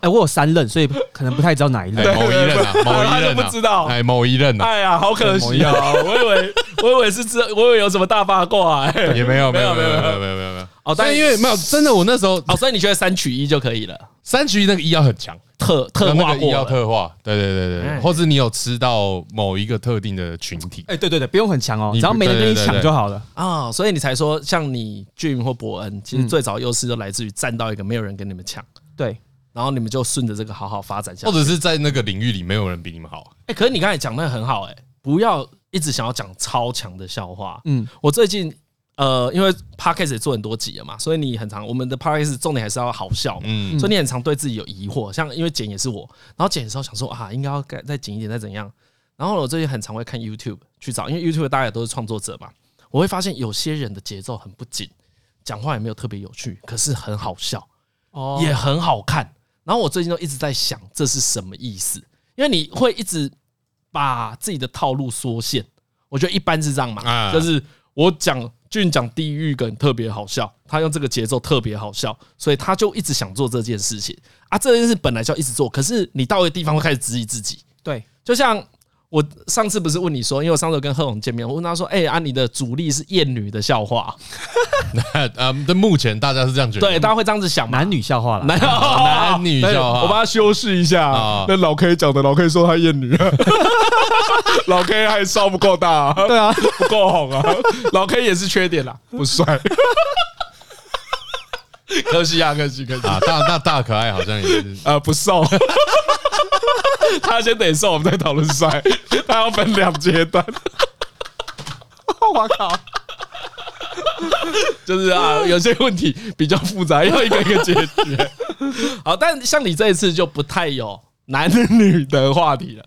哎，我有三任，所以可能不太知道哪一任。某一任啊，某一任不知道。哎，某一任啊。哎呀，好可惜啊！我以为，我以为是知，我以为有什么大八卦。也没有，没有，没有，没有，没有，没有，没有。哦，但因为没有，真的，我那时候，哦，所以你觉得三取一就可以了？三取一那个一要很强，特特化过，要特化。对对对对，或是你有吃到某一个特定的群体。哎，对对对，不用很强哦，只要没人跟你抢就好了啊。所以你才说，像你俊或伯恩，其实最早优势就来自于站到一个没有人跟你们抢。对。然后你们就顺着这个好好发展下去，或者是在那个领域里没有人比你们好。哎，可是你刚才讲的很好，哎，不要一直想要讲超强的笑话。嗯，我最近呃，因为 Podcast 也做很多集了嘛，所以你很常我们的 Podcast 重点还是要好笑嘛。嗯，所以你很常对自己有疑惑，像因为剪也是我，然后剪的时候想说啊，应该要再再紧一点，再怎样。然后我最近很常会看 YouTube 去找，因为 YouTube 大家也都是创作者嘛，我会发现有些人的节奏很不紧，讲话也没有特别有趣，可是很好笑，哦，也很好看。然后我最近都一直在想，这是什么意思？因为你会一直把自己的套路缩限。我觉得一般是这样嘛，就是我讲俊讲地狱梗特别好笑，他用这个节奏特别好笑，所以他就一直想做这件事情啊。这件事本来就要一直做，可是你到一个地方会开始质疑自己。对，就像我上次不是问你说，因为我上次跟贺珑见面，我问他说：“哎、欸，啊，你的主力是厌女的笑话？” 那呃，这目前大家是这样觉得，对，大家会这样子想，男女笑话了，男 男女笑话，我帮他修饰一下。那老 K 讲的，老 K 说他厌女，老 K 还烧不够大，对啊，不够红啊，老 K 也是缺点啦，不帅。可惜啊，可惜可惜啊，大大大可爱好像也是啊，不瘦。他先得瘦，我们再讨论帅。他要分两阶段。我靠！就是啊，有些问题比较复杂，要一个一个解决。好，但像你这一次就不太有男女的话题了。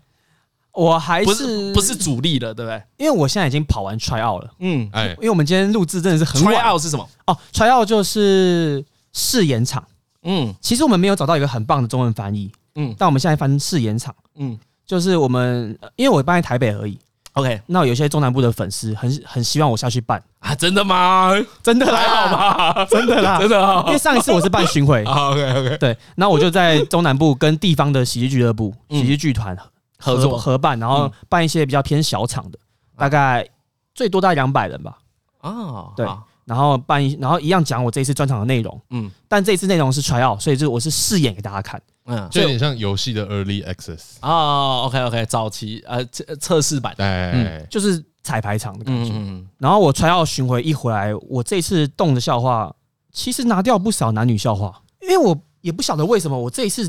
我还是不是不是主力了，对不对？因为我现在已经跑完 try out 了。嗯，哎，因为我们今天录制真的是很晚。try out 是什么？哦，try out 就是试演场。嗯，其实我们没有找到一个很棒的中文翻译。嗯，但我们现在翻试演场。嗯，就是我们，因为我搬在台北而已。OK，那有些中南部的粉丝很很希望我下去办啊？真的吗？真的还好吧？真的啦，真的。因为上一次我是办巡回。OK OK，对，那我就在中南部跟地方的喜剧俱乐部、喜剧剧团合作合办，然后办一些比较偏小场的，大概最多大概两百人吧。啊，对，然后办一，然后一样讲我这一次专场的内容。嗯，但这一次内容是 try out，所以就我是试演给大家看。嗯，就有点像游戏的 early access 哦，OK OK，早期呃测测试版，对，就是彩排场的感觉。然后我 try out 巡回一回来，我这次动的笑话其实拿掉不少男女笑话，因为我也不晓得为什么我这一次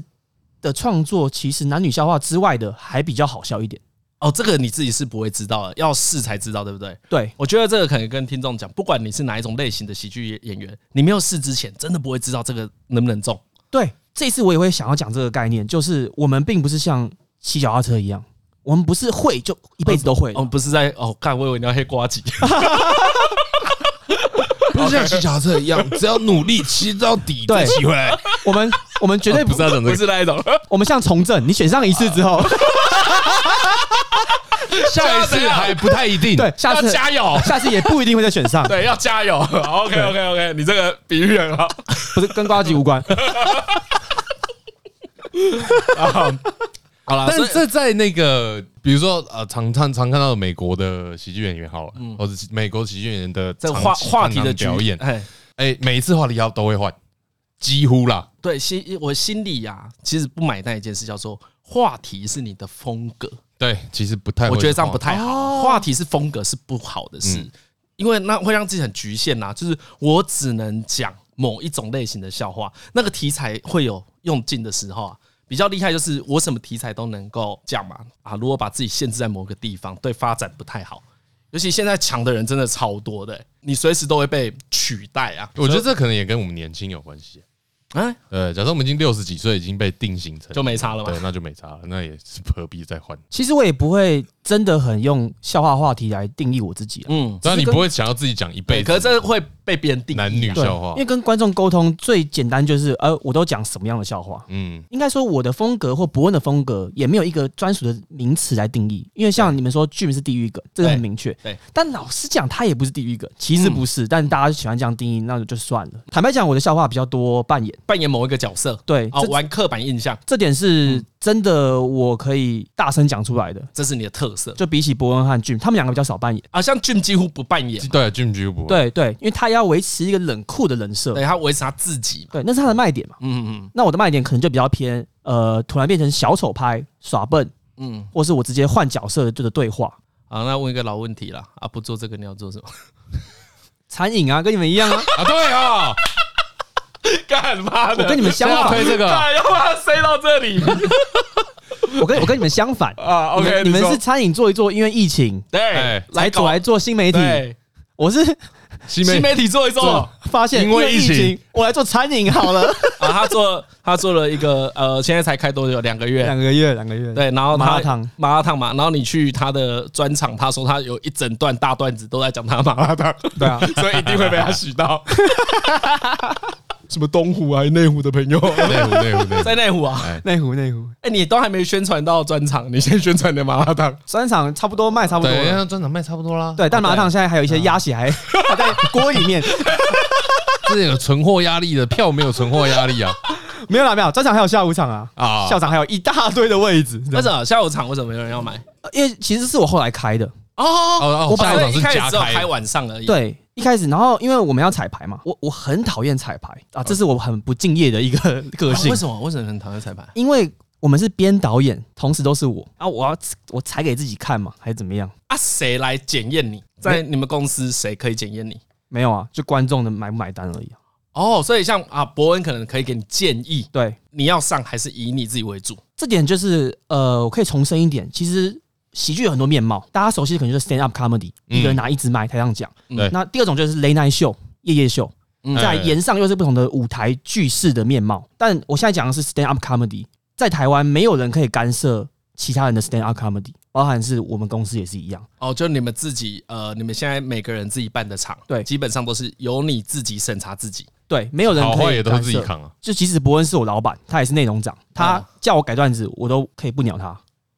的创作其实男女笑话之外的还比较好笑一点。哦，这个你自己是不会知道的，要试才知道，对不对？对，我觉得这个可能跟听众讲，不管你是哪一种类型的喜剧演员，你没有试之前，真的不会知道这个能不能中。对。这次我也会想要讲这个概念，就是我们并不是像骑脚踏车一样，我们不是会就一辈子都会。哦，不是在哦，看我以为你要黑瓜子，不是像骑脚踏车一样，只要努力骑到底再骑回来。我们我们绝对不是那种，不是那一种。我们像从政，你选上一次之后，下一次还不太一定。对，下次加油，下次也不一定会再选上。对，要加油。OK OK OK，你这个比喻很好，不是跟呱吉无关。啊，好了，但是这在那个，比如说呃，常常常看到美国的喜剧演员，好了，或者美国喜剧演员的这话话题的表演，哎哎，每一次话题要都会换，几乎啦。对，心我心里呀，其实不买单一件事，叫做话题是你的风格。对，其实不太，我觉得这样不太好。话题是风格是不好的事，因为那会让自己很局限呐。就是我只能讲某一种类型的笑话，那个题材会有用尽的时候啊。比较厉害就是我什么题材都能够讲嘛啊！如果把自己限制在某个地方，对发展不太好。尤其现在强的人真的超多的，你随时都会被取代啊！我觉得这可能也跟我们年轻有关系。哎，呃，假设我们已经六十几岁，已经被定型成就没差了嘛？对，那就没差了，那也是何必再换？其实我也不会真的很用笑话话题来定义我自己。嗯，当然你不会想要自己讲一辈子，可是这会被别人定义男女笑话。因为跟观众沟通最简单就是，呃，我都讲什么样的笑话？嗯，应该说我的风格或伯恩的风格也没有一个专属的名词来定义。因为像你们说 Jim 是地狱梗，这个很明确。对，但老实讲，他也不是地狱梗，其实不是。但大家喜欢这样定义，那就算了。坦白讲，我的笑话比较多扮演，扮演某一个角色。色对哦，玩刻板印象，这点是真的，我可以大声讲出来的，这是你的特色。就比起伯恩和 Jim，他们两个比较少扮演啊，像 Jim 几乎不扮演，对，Jim 几乎不对对，因为他要维持一个冷酷的人设，对他维持他自己，对，那是他的卖点嘛。嗯嗯，那我的卖点可能就比较偏呃，突然变成小丑拍耍笨，嗯，或是我直接换角色就是对话。啊，那问一个老问题了啊，不做这个你要做什么？餐饮啊，跟你们一样啊。啊，对啊。干嘛的？我跟你们相反，推这个，要把它塞到这里。我跟我跟你们相反 啊。OK，你们是餐饮做一做，因为疫情，对，来走来做新媒体。我是新媒体做一做，发现因为疫情，我来做餐饮好了。啊，他做他做了一个呃，现在才开多久？两个月，两个月，两个月。对，然后麻辣烫，麻辣烫嘛。然后你去他的专场，他说他有一整段大段子都在讲他麻辣烫。对啊，所以一定会被他洗到。什么东湖还是内湖的朋友？内湖内湖 在内湖啊，内湖内湖。哎，你都还没宣传到专场，你先宣传的麻辣烫。专场差不多卖差不多，对，专场卖差不多啦。对，但麻辣烫现在还有一些鸭血还 还在锅里面，是有存货压力的，票没有存货压力啊。没有啦，没有专场还有下午场啊啊，校场还有一大堆的位置。为什么下午场为什么没有人要买？因为其实是我后来开的哦哦，我本来一开始只有开晚上而已。对，一开始，然后因为我们要彩排嘛，我我很讨厌彩排啊，这是我很不敬业的一个 个性。为什么？为什么很讨厌彩排？因为我们是编导演，同时都是我啊，我要我踩给自己看嘛，还是怎么样啊？谁来检验你？在你们公司谁可以检验你？没有啊，就观众的买不买单而已啊。哦，所以像啊，伯恩可能可以给你建议，对，你要上还是以你自己为主？这点就是呃，我可以重申一点，其实喜剧有很多面貌，大家熟悉的可能就是 stand up comedy，一个人拿一支麦台上讲。对，那第二种就是 late night show，夜夜秀，在沿上又是不同的舞台剧式的面貌。但我现在讲的是 stand up comedy，在台湾没有人可以干涉其他人的 stand up comedy。包含是我们公司也是一样哦，就你们自己呃，你们现在每个人自己办的场，对，基本上都是由你自己审查自己，对，没有人可以也都是自己扛啊。就即使伯恩是我老板，他也是内容长，他叫我改段子，我都可以不鸟他。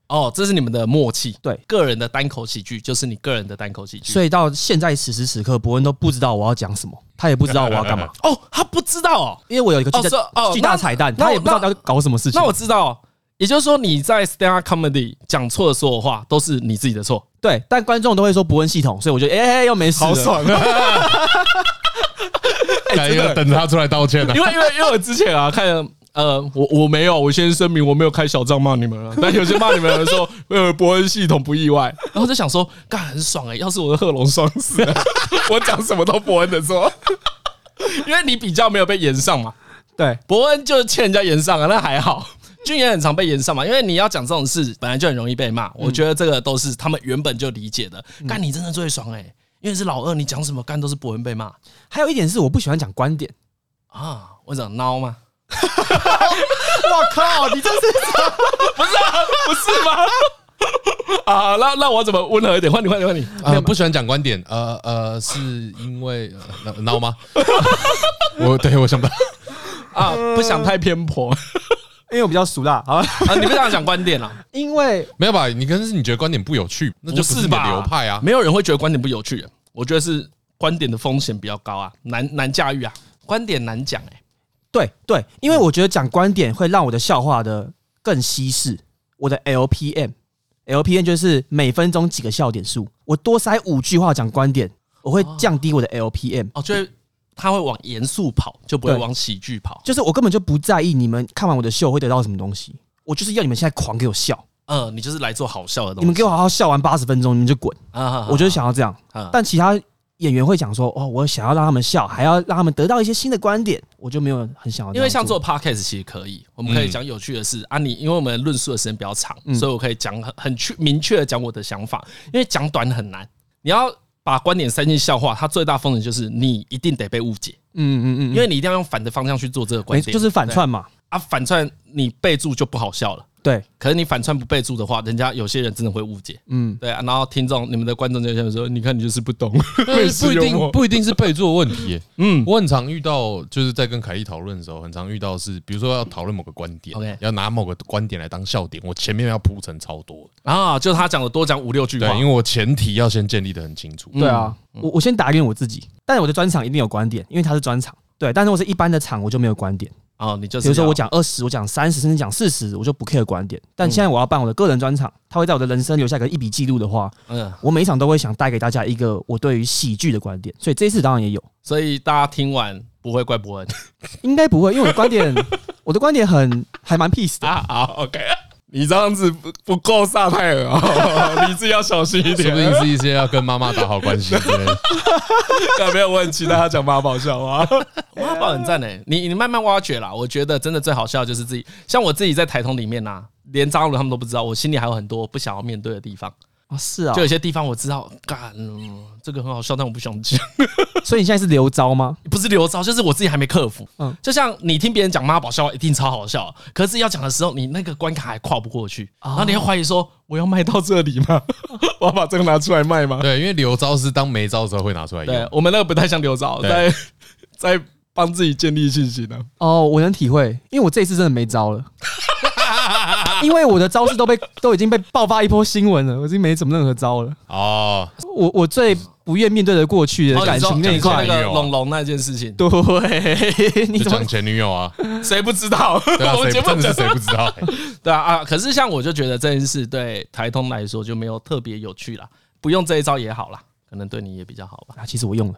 哦，这是你们的默契，对，个人的单口喜剧就是你个人的单口喜剧。所以到现在此时此刻，伯恩都不知道我要讲什么，他也不知道我要干嘛。哦，他不知道哦，因为我有一个巨大巨大彩蛋，他也不知道要搞什么事情。那我知道。也就是说，你在 stand up comedy 讲错的所有话都是你自己的错。对，但观众都会说博恩系统，所以我觉得，哎，又没事，好爽啊！真的等着他出来道歉呢。因为，因为，因为我之前啊，看，呃，我我没有，我先声明，我没有开小账骂你们了。但有些骂你们的人说，呃，伯恩系统不意外。然后就想说，干很爽哎！要是我的贺龙双死，我讲什么都伯恩的错，因为你比较没有被延上嘛。对，伯恩就是欠人家延上啊，那还好。俊也很常被延上嘛，因为你要讲这种事，本来就很容易被骂。我觉得这个都是他们原本就理解的。干你真的最爽哎，因为是老二，你讲什么干都是伯恩被骂。还有一点是我不喜欢讲观点啊，我讲孬吗？我靠，你这是不是啊？不是吗？啊，那那我怎么温和一点？换你，换你，换你。啊，不喜欢讲观点，呃呃，是因为孬吗？我对我想不到啊，不想太偏颇。因为我比较俗辣，好吧？啊，你不想讲观点了？因为没有吧？你可能是你觉得观点不有趣，那就不是吧？流派啊，没有人会觉得观点不有趣。我觉得是观点的风险比较高啊，难难驾驭啊，观点难讲哎。对对，因为我觉得讲观点会让我的笑话的更稀释。我的 LPM，LPM 就是每分钟几个笑点数，我多塞五句话讲观点，我会降低我的 LPM。哦，就是。他会往严肃跑，就不会往喜剧跑。就是我根本就不在意你们看完我的秀会得到什么东西，我就是要你们现在狂给我笑。嗯，你就是来做好笑的东西。你们给我好好笑完八十分钟，你们就滚。啊，我就是想要这样。但其他演员会讲说：“哦，我想要让他们笑，还要让他们得到一些新的观点。”我就没有很想要。因为像做 podcast 其实可以，我们可以讲有趣的事啊。你因为我们论述的时间比较长，所以我可以讲很很确明确的讲我的想法。因为讲短很难，你要。把观点塞进笑话，它最大风险就是你一定得被误解。嗯嗯嗯，因为你一定要用反的方向去做这个观点，就是反串嘛。啊，反串你备注就不好笑了。对，可是你反串不备注的话，人家有些人真的会误解。嗯，对啊。然后听众，你们的观众就想说：“你看，你就是不懂。” 不一定，不一定是备注的问题。嗯，我很常遇到，就是在跟凯莉讨论的时候，很常遇到是，比如说要讨论某个观点，OK，要拿某个观点来当笑点，我前面要铺陈超多啊，就他讲的多讲五六句话，因为我前提要先建立的很清楚。对啊，我我先打脸我自己，但是我的专场一定有观点，因为他是专场。对，但是我是一般的场，我就没有观点。哦，你就比如说我讲二十，我讲三十，甚至讲四十，我就不 care 观点。但现在我要办我的个人专场，他会在我的人生留下一个一笔记录的话，嗯，我每一场都会想带给大家一个我对于喜剧的观点。所以这一次当然也有，所以大家听完不会怪伯恩，应该不会，因为我的观点，我的观点很还蛮 peace 的。啊，好，OK。你这样子不不够萨泰尔啊！你自己要小心一点，说不定是一些要跟妈妈打好关系。有，没有问题。大家讲妈宝笑话，妈宝很赞诶。你你慢慢挖掘啦，我觉得真的最好笑就是自己，像我自己在台通里面呐，连张鲁他们都不知道，我心里还有很多不想要面对的地方。啊，是啊，就有些地方我知道，干，这个很好笑，但我不想讲。所以你现在是留招吗？不是留招，就是我自己还没克服。嗯，就像你听别人讲妈宝笑话，一定超好笑，可是要讲的时候，你那个关卡还跨不过去，然后你会怀疑说，我要卖到这里吗？我要把这个拿出来卖吗？对，因为留招是当没招的时候会拿出来用。对，我们那个不太像留招，在在帮自己建立信心呢。哦，我能体会，因为我这一次真的没招了。因为我的招式都被 都已经被爆发一波新闻了，我已经没什么任何招了。哦，我我最不愿面对的过去的感情那一块，那个龙龙那件事情。对，你讲前女友啊？谁不知道？对啊，谁真的是谁不知道？对啊啊！可是像我就觉得这件事对台通来说就没有特别有趣啦，不用这一招也好啦，可能对你也比较好吧。啊，其实我用了，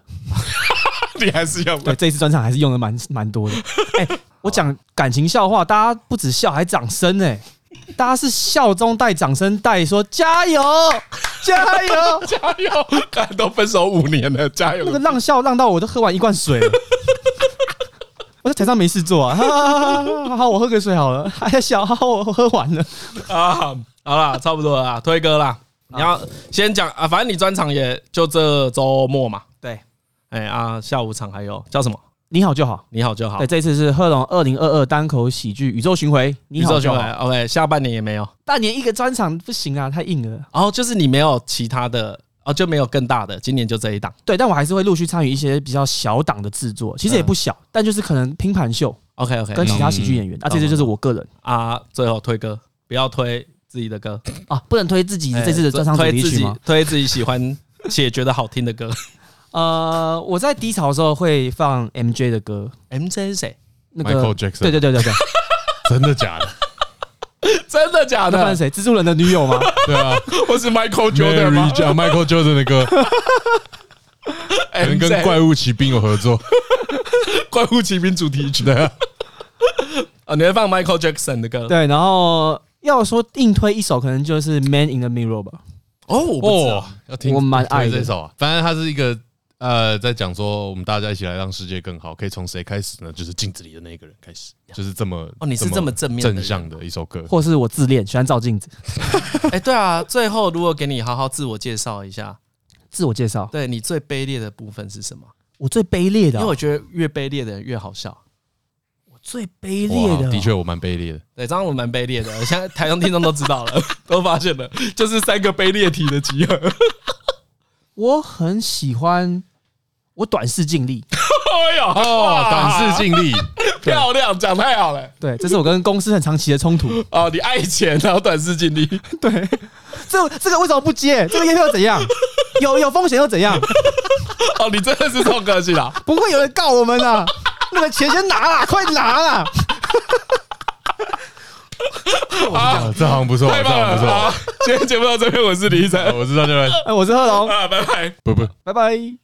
你还是用了。对，这一次专场还是用的蛮蛮多的。哎，我讲感情笑话，大家不止笑，还掌声哎。大家是笑中带掌声，带说加油，加油，加油！看都分手五年了，加油！那个浪笑浪到我都喝完一罐水了。我在台上没事做啊，好好，我喝个水好了。还在笑，好，我喝完了啊，好了，差不多了，推歌啦。你要先讲啊，反正你专场也就这周末嘛。对，哎啊，下午场还有叫什么？你好就好，你好就好。对，这次是贺龙二零二二单口喜剧宇宙巡回，你好就好。OK，下半年也没有，半年一个专场不行啊，太硬了。然后就是你没有其他的哦，就没有更大的，今年就这一档。对，但我还是会陆续参与一些比较小档的制作，其实也不小，但就是可能拼盘秀。OK OK，跟其他喜剧演员，啊，这次就是我个人啊。最后推歌，不要推自己的歌啊，不能推自己这次的专场主题曲吗？推自己喜欢且觉得好听的歌。呃，我在低潮的时候会放 MJ 的歌。MJ 是谁？那个 Michael Jackson。对对对对对，真的假的？真的假的？那谁？蜘蛛人的女友吗？对啊，我是 Michael Jordan 吗？讲 Michael Jordan 的歌，可能跟怪物骑兵有合作。怪物骑兵主题曲的。啊，你会放 Michael Jackson 的歌？对，然后要说硬推一首，可能就是 Man in the Mirror 吧。哦，我不知道，要听，我蛮爱这首啊。反正它是一个。呃，在讲说我们大家一起来让世界更好，可以从谁开始呢？就是镜子里的那个人开始，就是这么哦，你是这么正面正向的一首歌，或是我自恋喜欢照镜子。哎，对啊，最后如果给你好好自我介绍一下，自我介绍，对你最卑劣的部分是什么？我最卑劣的，因为我觉得越卑劣的人越好笑。我最卑劣的，的确我蛮卑劣的，对，张我蛮卑劣的，现在台上听众都知道了，都发现了，就是三个卑劣体的集合。我很喜欢。我短视近利，哎呦，哦，短视近利，漂亮，讲太好了。对，这是我跟公司很长期的冲突。哦，你爱钱，然后短视近利。对，这这个为什么不接？这个业务又怎样？有有风险又怎样？哦，你真的是这么客气啦？不会有人告我们啊？那个钱先拿啦，快拿啦！啊，这好像不错，太棒了，不错。今天节目到这边，我是李一晨，我是张杰伦，哎，我是贺龙啊，拜拜，不不，拜拜。